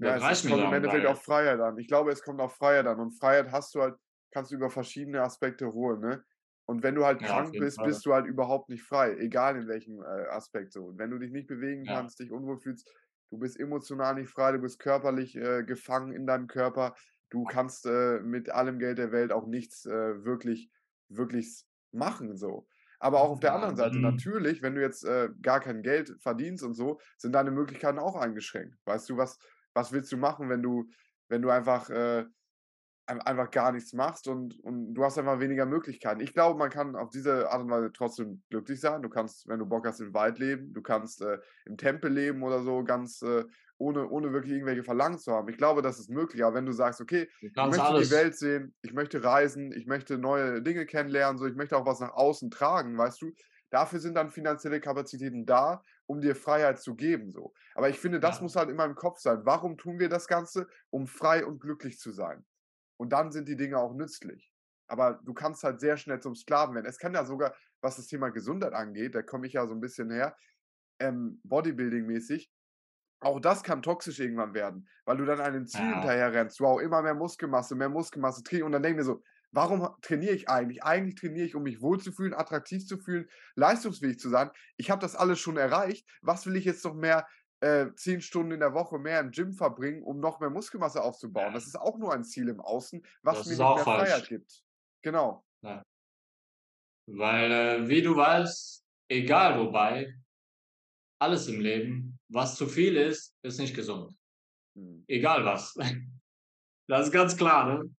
Ja, Das es, kommt im Endeffekt auf Freiheit an. Ich glaube, es kommt auf Freiheit an. Und Freiheit hast du halt, kannst du über verschiedene Aspekte holen, ne? Und wenn du halt Ja, krank bist, Fall. bist du halt überhaupt nicht frei, egal in welchem äh, Aspekt so. Und wenn du dich nicht bewegen Ja. kannst, dich unwohl fühlst, du bist emotional nicht frei, du bist körperlich äh, gefangen in deinem Körper, du kannst äh, mit allem Geld der Welt auch nichts äh, wirklich, wirklich machen so. Aber auch auf der anderen Seite, natürlich, wenn du jetzt äh, gar kein Geld verdienst und so, sind deine Möglichkeiten auch eingeschränkt. Weißt du, was, was willst du machen, wenn du, wenn du einfach, äh, einfach gar nichts machst und, und du hast einfach weniger Möglichkeiten. Ich glaube, man kann auf diese Art und Weise trotzdem glücklich sein. Du kannst, wenn du Bock hast, im Wald leben, du kannst äh, im Tempel leben oder so, ganz äh, ohne, ohne wirklich irgendwelche Verlangen zu haben. Ich glaube, das ist möglich. Aber wenn du sagst, okay, Du ich möchte alles. die Welt sehen, ich möchte reisen, ich möchte neue Dinge kennenlernen, so ich möchte auch was nach außen tragen, weißt du? Dafür sind dann finanzielle Kapazitäten da, um dir Freiheit zu geben, so. Aber ich finde, das Ja. muss halt immer im Kopf sein. Warum tun wir das Ganze? Um frei und glücklich zu sein. Und dann sind die Dinge auch nützlich. Aber du kannst halt sehr schnell zum Sklaven werden. Es kann ja sogar, was das Thema Gesundheit angeht, da komme ich ja so ein bisschen her, ähm, Bodybuilding-mäßig, auch das kann toxisch irgendwann werden, weil du dann einem Ziel Ja. hinterher rennst. Wow, immer mehr Muskelmasse, mehr Muskelmasse trainieren. Und dann denk dir so, warum trainiere ich eigentlich? Eigentlich trainiere ich, um mich wohlzufühlen, attraktiv zu fühlen, leistungsfähig zu sein. Ich habe das alles schon erreicht. Was will ich jetzt noch mehr äh, zehn Stunden in der Woche mehr im Gym verbringen, um noch mehr Muskelmasse aufzubauen? Ja. Das ist auch nur ein Ziel im Außen, was Das mir nicht mehr falsch. Freiheit gibt. Genau. Weil, äh, wie du weißt, egal wobei, alles im Leben, was zu viel ist, ist nicht gesund. Hm. Egal was. [LAUGHS] Das ist ganz klar, ne?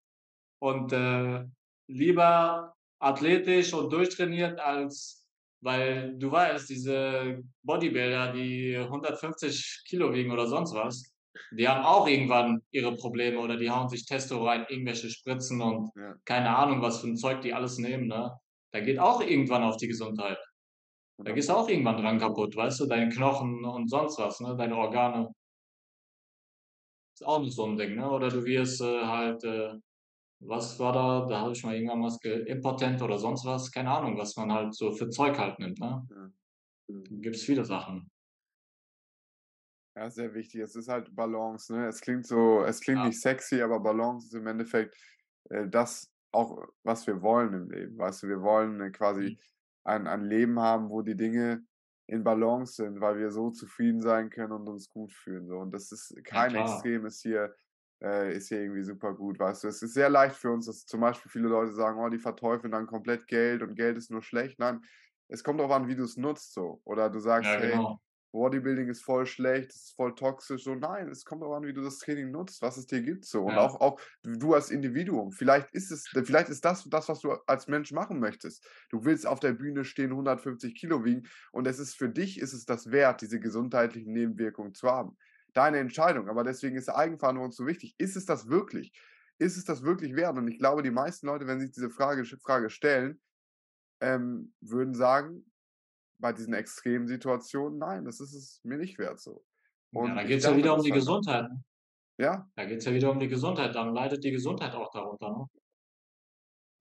Und äh, lieber athletisch und durchtrainiert als, weil du weißt, diese Bodybuilder, die 150 Kilo wiegen oder sonst was, die haben auch irgendwann ihre Probleme oder die hauen sich Testo rein, irgendwelche Spritzen und Ja. keine Ahnung, was für ein Zeug die alles nehmen, ne? Da geht auch irgendwann auf die Gesundheit. Da gehst du auch irgendwann dran kaputt, weißt du, deine Knochen und sonst was, ne? Deine Organe. Ist auch nicht so ein Ding, ne? Oder du wirst äh, halt, äh, was war da? Da habe ich mal irgendwann was impotent oder sonst was, keine Ahnung, was man halt so für Zeug halt nimmt, ne? Ja. Mhm. Gibt's viele Sachen. Ja, sehr wichtig. Es ist halt Balance, ne? Es klingt so, es klingt Ja. nicht sexy, aber Balance ist im Endeffekt äh, das auch, was wir wollen im Leben. Weißt du, wir wollen äh, quasi Mhm. ein, ein Leben haben, wo die Dinge in Balance sind, weil wir so zufrieden sein können und uns gut fühlen. So. Und das ist kein klar. Extrem ist hier, äh, ist hier irgendwie super gut. Weißt du, es ist sehr leicht für uns, dass zum Beispiel viele Leute sagen, oh, die verteufeln dann komplett Geld und Geld ist nur schlecht. Nein, es kommt darauf an, wie du es nutzt so. Oder du sagst, Ja, hey, genau. Bodybuilding ist voll schlecht, es ist voll toxisch. So, nein, es kommt darauf an, wie du das Training nutzt, was es dir gibt. So. Und Ja. auch, auch du als Individuum. Vielleicht ist es, vielleicht ist das das, was du als Mensch machen möchtest. Du willst auf der Bühne stehen, 150 Kilo wiegen und es ist für dich ist es das wert, diese gesundheitlichen Nebenwirkungen zu haben. Deine Entscheidung, aber deswegen ist Eigenverantwortung so wichtig. Ist es das wirklich? Ist es das wirklich wert? Und ich glaube, die meisten Leute, wenn sie sich diese Frage, Frage stellen, ähm, würden sagen, bei diesen extremen Situationen, nein, das ist es mir nicht wert so. Ja, Und da ich geht's ja wieder um die Gesundheit, ne? Ja. Da geht's ja wieder um die Gesundheit, dann leidet die Gesundheit auch darunter, ne?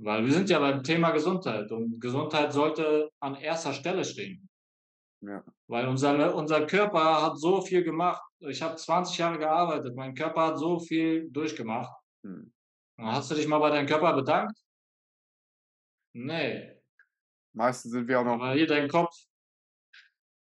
Weil wir sind ja beim Thema Gesundheit und Gesundheit sollte an erster Stelle stehen. Ja. Weil unser unser Körper hat so viel gemacht. Ich habe 20 Jahre gearbeitet. Mein Körper hat so viel durchgemacht. Mhm. Hast du dich mal bei deinem Körper bedankt? Ne. Meistens sind wir auch noch Aber hier dein Kopf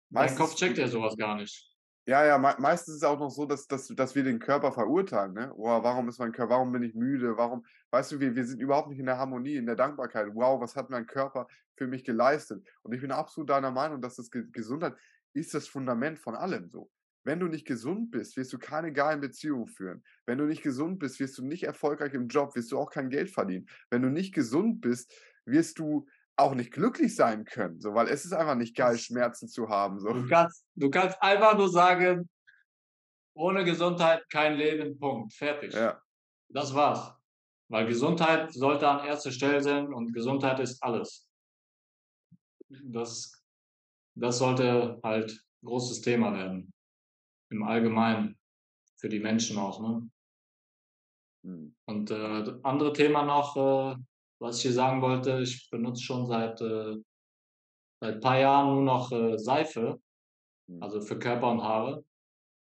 dein Kopf checkt ja sowas gar nicht. Ja, ja, mei meistens ist es auch noch so, dass dass dass wir den Körper verurteilen, ne? „Oh, warum ist mein Kör warum bin ich müde? Warum“ weißt du, wir wir sind überhaupt nicht in der Harmonie, in der Dankbarkeit. „Wow, was hat mein Körper für mich geleistet?“ Und ich bin absolut deiner Meinung, dass das Ge Gesundheit ist das Fundament von allem so. Wenn du nicht gesund bist, wirst du keine geilen Beziehungen führen. Wenn du nicht gesund bist, wirst du nicht erfolgreich im Job, wirst du auch kein Geld verdienen. Wenn du nicht gesund bist, wirst du auch nicht glücklich sein können, so, weil es ist einfach nicht geil, Schmerzen zu haben, so. Du kannst du kannst einfach nur sagen: „Ohne Gesundheit kein Leben, Punkt, fertig.“ Ja. Das war's. Weil Gesundheit sollte an erster Stelle sein und Gesundheit ist alles. Das das sollte halt großes Thema werden. Im Allgemeinen. Für die Menschen auch, ne? Mhm. Und, äh, das andere Thema noch, äh, was ich dir sagen wollte, ich benutze schon seit, äh seit paar Jahren nur noch, äh, Seife, Mhm. also für Körper und Haare.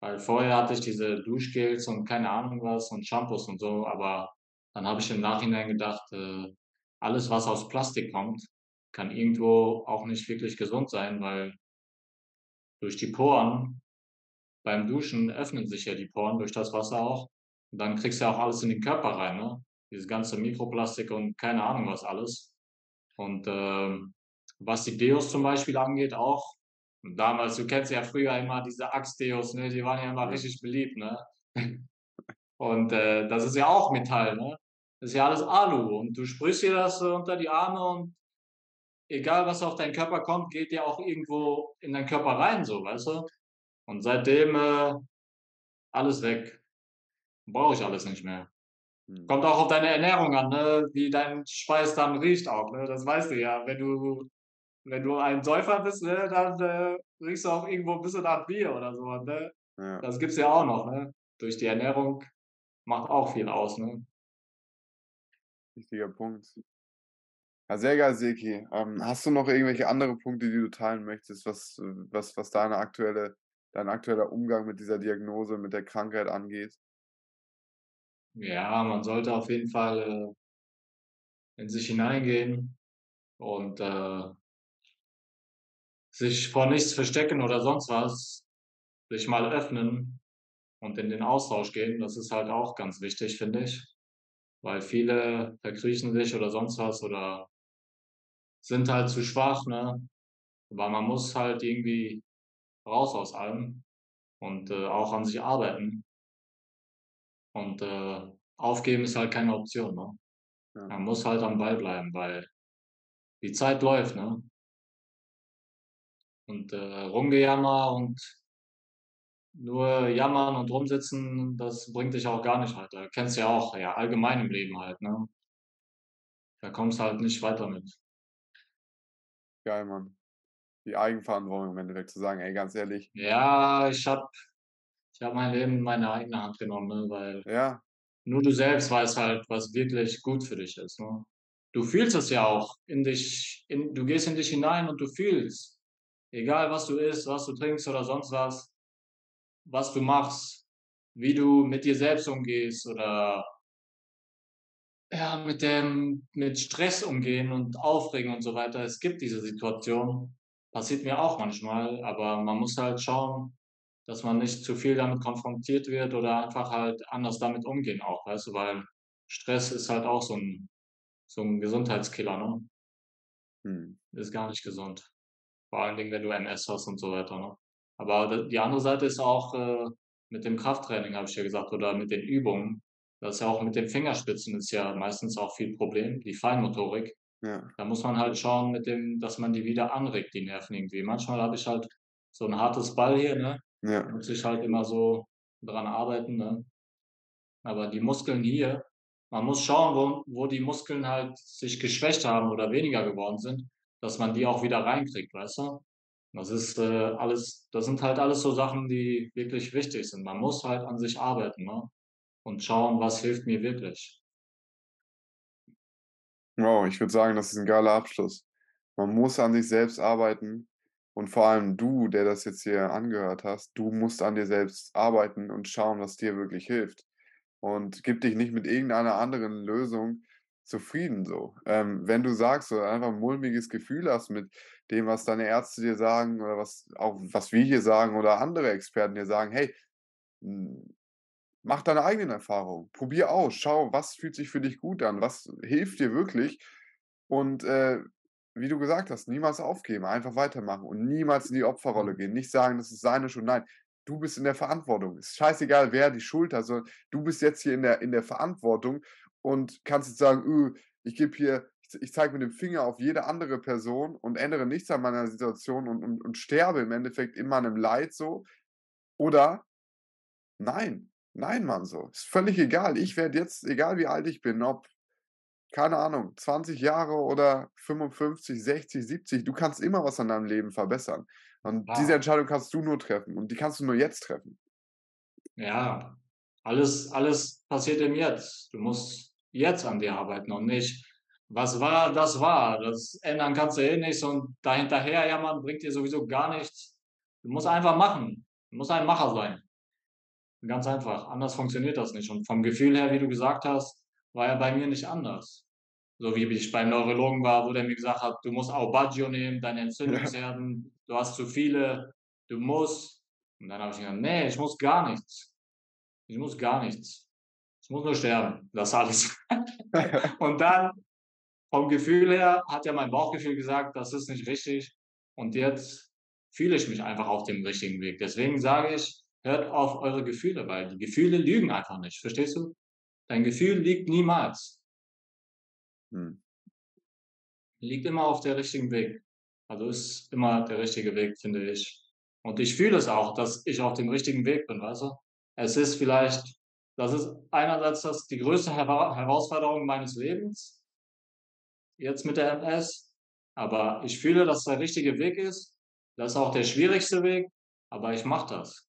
Weil vorher hatte ich diese Duschgels und keine Ahnung was und Shampoos und so, aber dann habe ich im Nachhinein gedacht, äh, alles, was aus Plastik kommt, kann irgendwo auch nicht wirklich gesund sein, weil durch die Poren beim Duschen öffnen sich ja die Poren durch das Wasser auch. Und dann kriegst du ja auch alles in den Körper rein, ne? Dieses ganze Mikroplastik und keine Ahnung was alles. Und, ähm, was die Deos zum Beispiel angeht auch. Damals du kennst ja früher immer diese Axe-Deos, ne? Die waren ja immer Ja. richtig beliebt, ne? [LAUGHS] Und, äh, das ist ja auch Metall, ne? Das ist ja alles Alu und du sprühst dir das unter die Arme und egal was auf deinen Körper kommt, geht ja auch irgendwo in deinen Körper rein so, weißt du? Und seitdem, äh, alles weg. Brauche ich alles nicht mehr. Mhm. Kommt auch auf deine Ernährung an, ne, wie dein Speis dann riecht auch, ne? Das weißt du ja. Wenn du wenn du ein Säufer bist, ne, dann, äh, riechst du auch irgendwo 'n bisschen nach Bier oder so ne? Ja. Das gibt's ja auch noch, ne? Durch die Ernährung macht auch viel aus, ne? Wichtiger Punkt. Ja, sehr geil, Seki. Ähm, hast du noch irgendwelche andere Punkte, die du teilen möchtest, was was was deine aktuelle dein aktueller Umgang mit dieser Diagnose, mit der Krankheit angeht? Ja, man sollte auf jeden Fall, äh, in sich hineingehen und, äh sich vor nichts verstecken oder sonst was. Sich mal öffnen und in den Austausch gehen. Das ist halt auch ganz wichtig, finde ich. Weil viele verkriechen sich oder sonst was oder sind halt zu schwach, ne? Weil man muss halt irgendwie raus aus allem und, äh, auch an sich arbeiten. Und, äh, aufgeben ist halt keine Option, ne? Ja. Man muss halt am Ball bleiben, weil die Zeit läuft, ne? Und, äh, Rumgejammer und nur jammern und rumsitzen, das bringt dich auch gar nicht weiter. Kennst du ja auch, ja, allgemein im Leben halt, ne? Da kommst du halt nicht weiter mit. Geil, Mann. Die Eigenverantwortung im Endeffekt zu sagen: „Ey, ganz ehrlich“ Ja, ich habe ich habe mein Leben in meine eigene Hand genommen, ne, weil Ja. nur du selbst weißt halt, was wirklich gut für dich ist, ne? Du fühlst es ja auch in dich in du gehst in dich hinein und du fühlst, egal was du isst, was du trinkst oder sonst was, was du machst, wie du mit dir selbst umgehst oder ja, mit dem mit Stress umgehen und Aufregen und so weiter. Es gibt diese Situation. Passiert mir auch manchmal, aber man muss halt schauen, dass man nicht zu viel damit konfrontiert wird oder einfach halt anders damit umgehen auch, weißt du? Weil Stress ist halt auch so 'n so 'n Gesundheitskiller, ne? Mhm. Ist gar nicht gesund. Vor allen Dingen, wenn du MS hast und so weiter, ne? Aber die andere Seite ist auch, äh, mit dem Krafttraining, habe ich ja gesagt, oder mit den Übungen. Das ist ja auch mit den Fingerspitzen ist ja meistens auch viel Problem, die Feinmotorik. Ja. Da muss man halt schauen mit dem dass man die wieder anregt, die Nerven irgendwie. Manchmal habe ich halt so 'n hartes Ball hier, ne? Ja. Muss ich halt immer so dran arbeiten, ne? Aber die Muskeln hier man muss schauen, wo wo die Muskeln halt sich geschwächt haben oder weniger geworden sind, dass man die auch wieder reinkriegt, weißt du? Das ist äh, alles, das sind halt alles so Sachen, die wirklich wichtig sind. Man muss halt an sich arbeiten, ne? Und schauen, was hilft mir wirklich. Wow, ich würde sagen, das ist ein geiler Abschluss. Man muss an sich selbst arbeiten und vor allem du, der das jetzt hier angehört hast, du musst an dir selbst arbeiten und schauen, was dir wirklich hilft. Und gib dich nicht mit irgendeiner anderen Lösung zufrieden so. Ähm, wenn du sagst oder einfach ein mulmiges Gefühl hast mit dem, was deine Ärzte dir sagen oder was auch was wir hier sagen oder andere Experten dir sagen, hey, hm, mach deine eigenen Erfahrungen. Probier aus, schau, was fühlt sich für dich gut an, was hilft dir wirklich und äh, wie du gesagt hast, niemals aufgeben, einfach weitermachen und niemals in die Opferrolle gehen. Nicht sagen, das ist seine Schuld. Nein, du bist in der Verantwortung. Es ist scheißegal, wer die Schuld hat, sondern du bist jetzt hier in der, in der Verantwortung und kannst jetzt sagen, öh, ich gebe hier, ich, ich zeige mit dem Finger auf jede andere Person und ändere nichts an meiner Situation und, und, und sterbe im Endeffekt in meinem Leid so. Oder nein, nein, Mann, so. Ist völlig egal. Ich werde jetzt, egal wie alt ich bin, ob keine Ahnung, 20 Jahre oder 55, 60, 70, du kannst immer was an deinem Leben verbessern. Und Ja. diese Entscheidung kannst du nur treffen und die kannst du nur jetzt treffen. Ja, alles, alles passiert im Jetzt. Du musst jetzt an dir arbeiten und nicht, was war, das war. Das ändern kannst du eh nichts und dahinterher jammern bringt dir sowieso gar nichts. Du musst einfach machen. Du musst ein Macher sein. Ganz einfach. Anders funktioniert das nicht. Und vom Gefühl her, wie du gesagt hast, war ja bei mir nicht anders. So wie ich beim Neurologen war, wo der mir gesagt hat, du musst Aubaggio nehmen, deine Entzündungsherden, du hast zu viele, du musst. Und dann habe ich gesagt, nee, ich muss gar nichts. Ich muss gar nichts. Ich muss nur sterben. Das alles. [LAUGHS] Und dann, vom Gefühl her, hat ja mein Bauchgefühl gesagt, das ist nicht richtig. Und jetzt fühle ich mich einfach auf dem richtigen Weg. Deswegen sage ich, hört auf eure Gefühle, weil die Gefühle lügen einfach nicht. Verstehst du? Dein Gefühl liegt niemals. Hm. Liegt immer auf der richtigen Weg. Also ist immer der richtige Weg, finde ich. Und ich fühle es auch, dass ich auf dem richtigen Weg bin, weißt du? Es ist vielleicht, das ist einerseits das die größte Hera Herausforderung meines Lebens, jetzt mit der MS. Aber ich fühle, dass es der richtige Weg ist. Das ist auch der schwierigste Weg, aber ich mache das.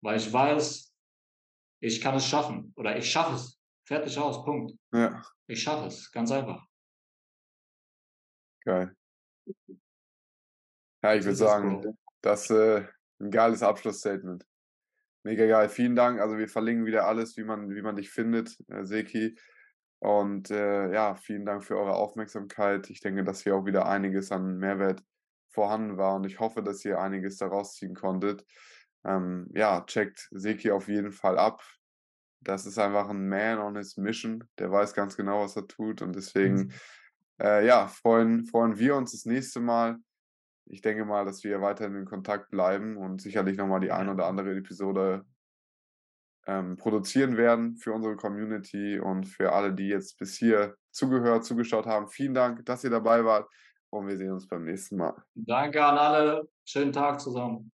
Weil ich weiß, ich kann es schaffen. Oder ich schaffe es. Fertig aus, Punkt. Ja, Ich schaffe es, ganz einfach. geil. Ja, ich würde ist sagen, Bro. das äh, ein geiles Abschlussstatement. Mega geil. Vielen Dank. Also wir verlinken wieder alles, wie man, wie man dich findet, äh, Seki. Und äh, ja, vielen Dank für eure Aufmerksamkeit. Ich denke, dass hier auch wieder einiges an Mehrwert vorhanden war und ich hoffe, dass ihr einiges daraus ziehen konntet. Ähm, ja, checkt Seki auf jeden Fall ab. Das ist einfach ein Man on his Mission. Der weiß ganz genau, was er tut. Und deswegen, äh, ja, freuen, freuen wir uns das nächste Mal. Ich denke mal, dass wir weiterhin in Kontakt bleiben und sicherlich nochmal die ein oder andere Episode ähm, produzieren werden für unsere Community und für alle, die jetzt bis hier zugehört, zugeschaut haben. Vielen Dank, dass ihr dabei wart und wir sehen uns beim nächsten Mal. Danke an alle. Schönen Tag zusammen.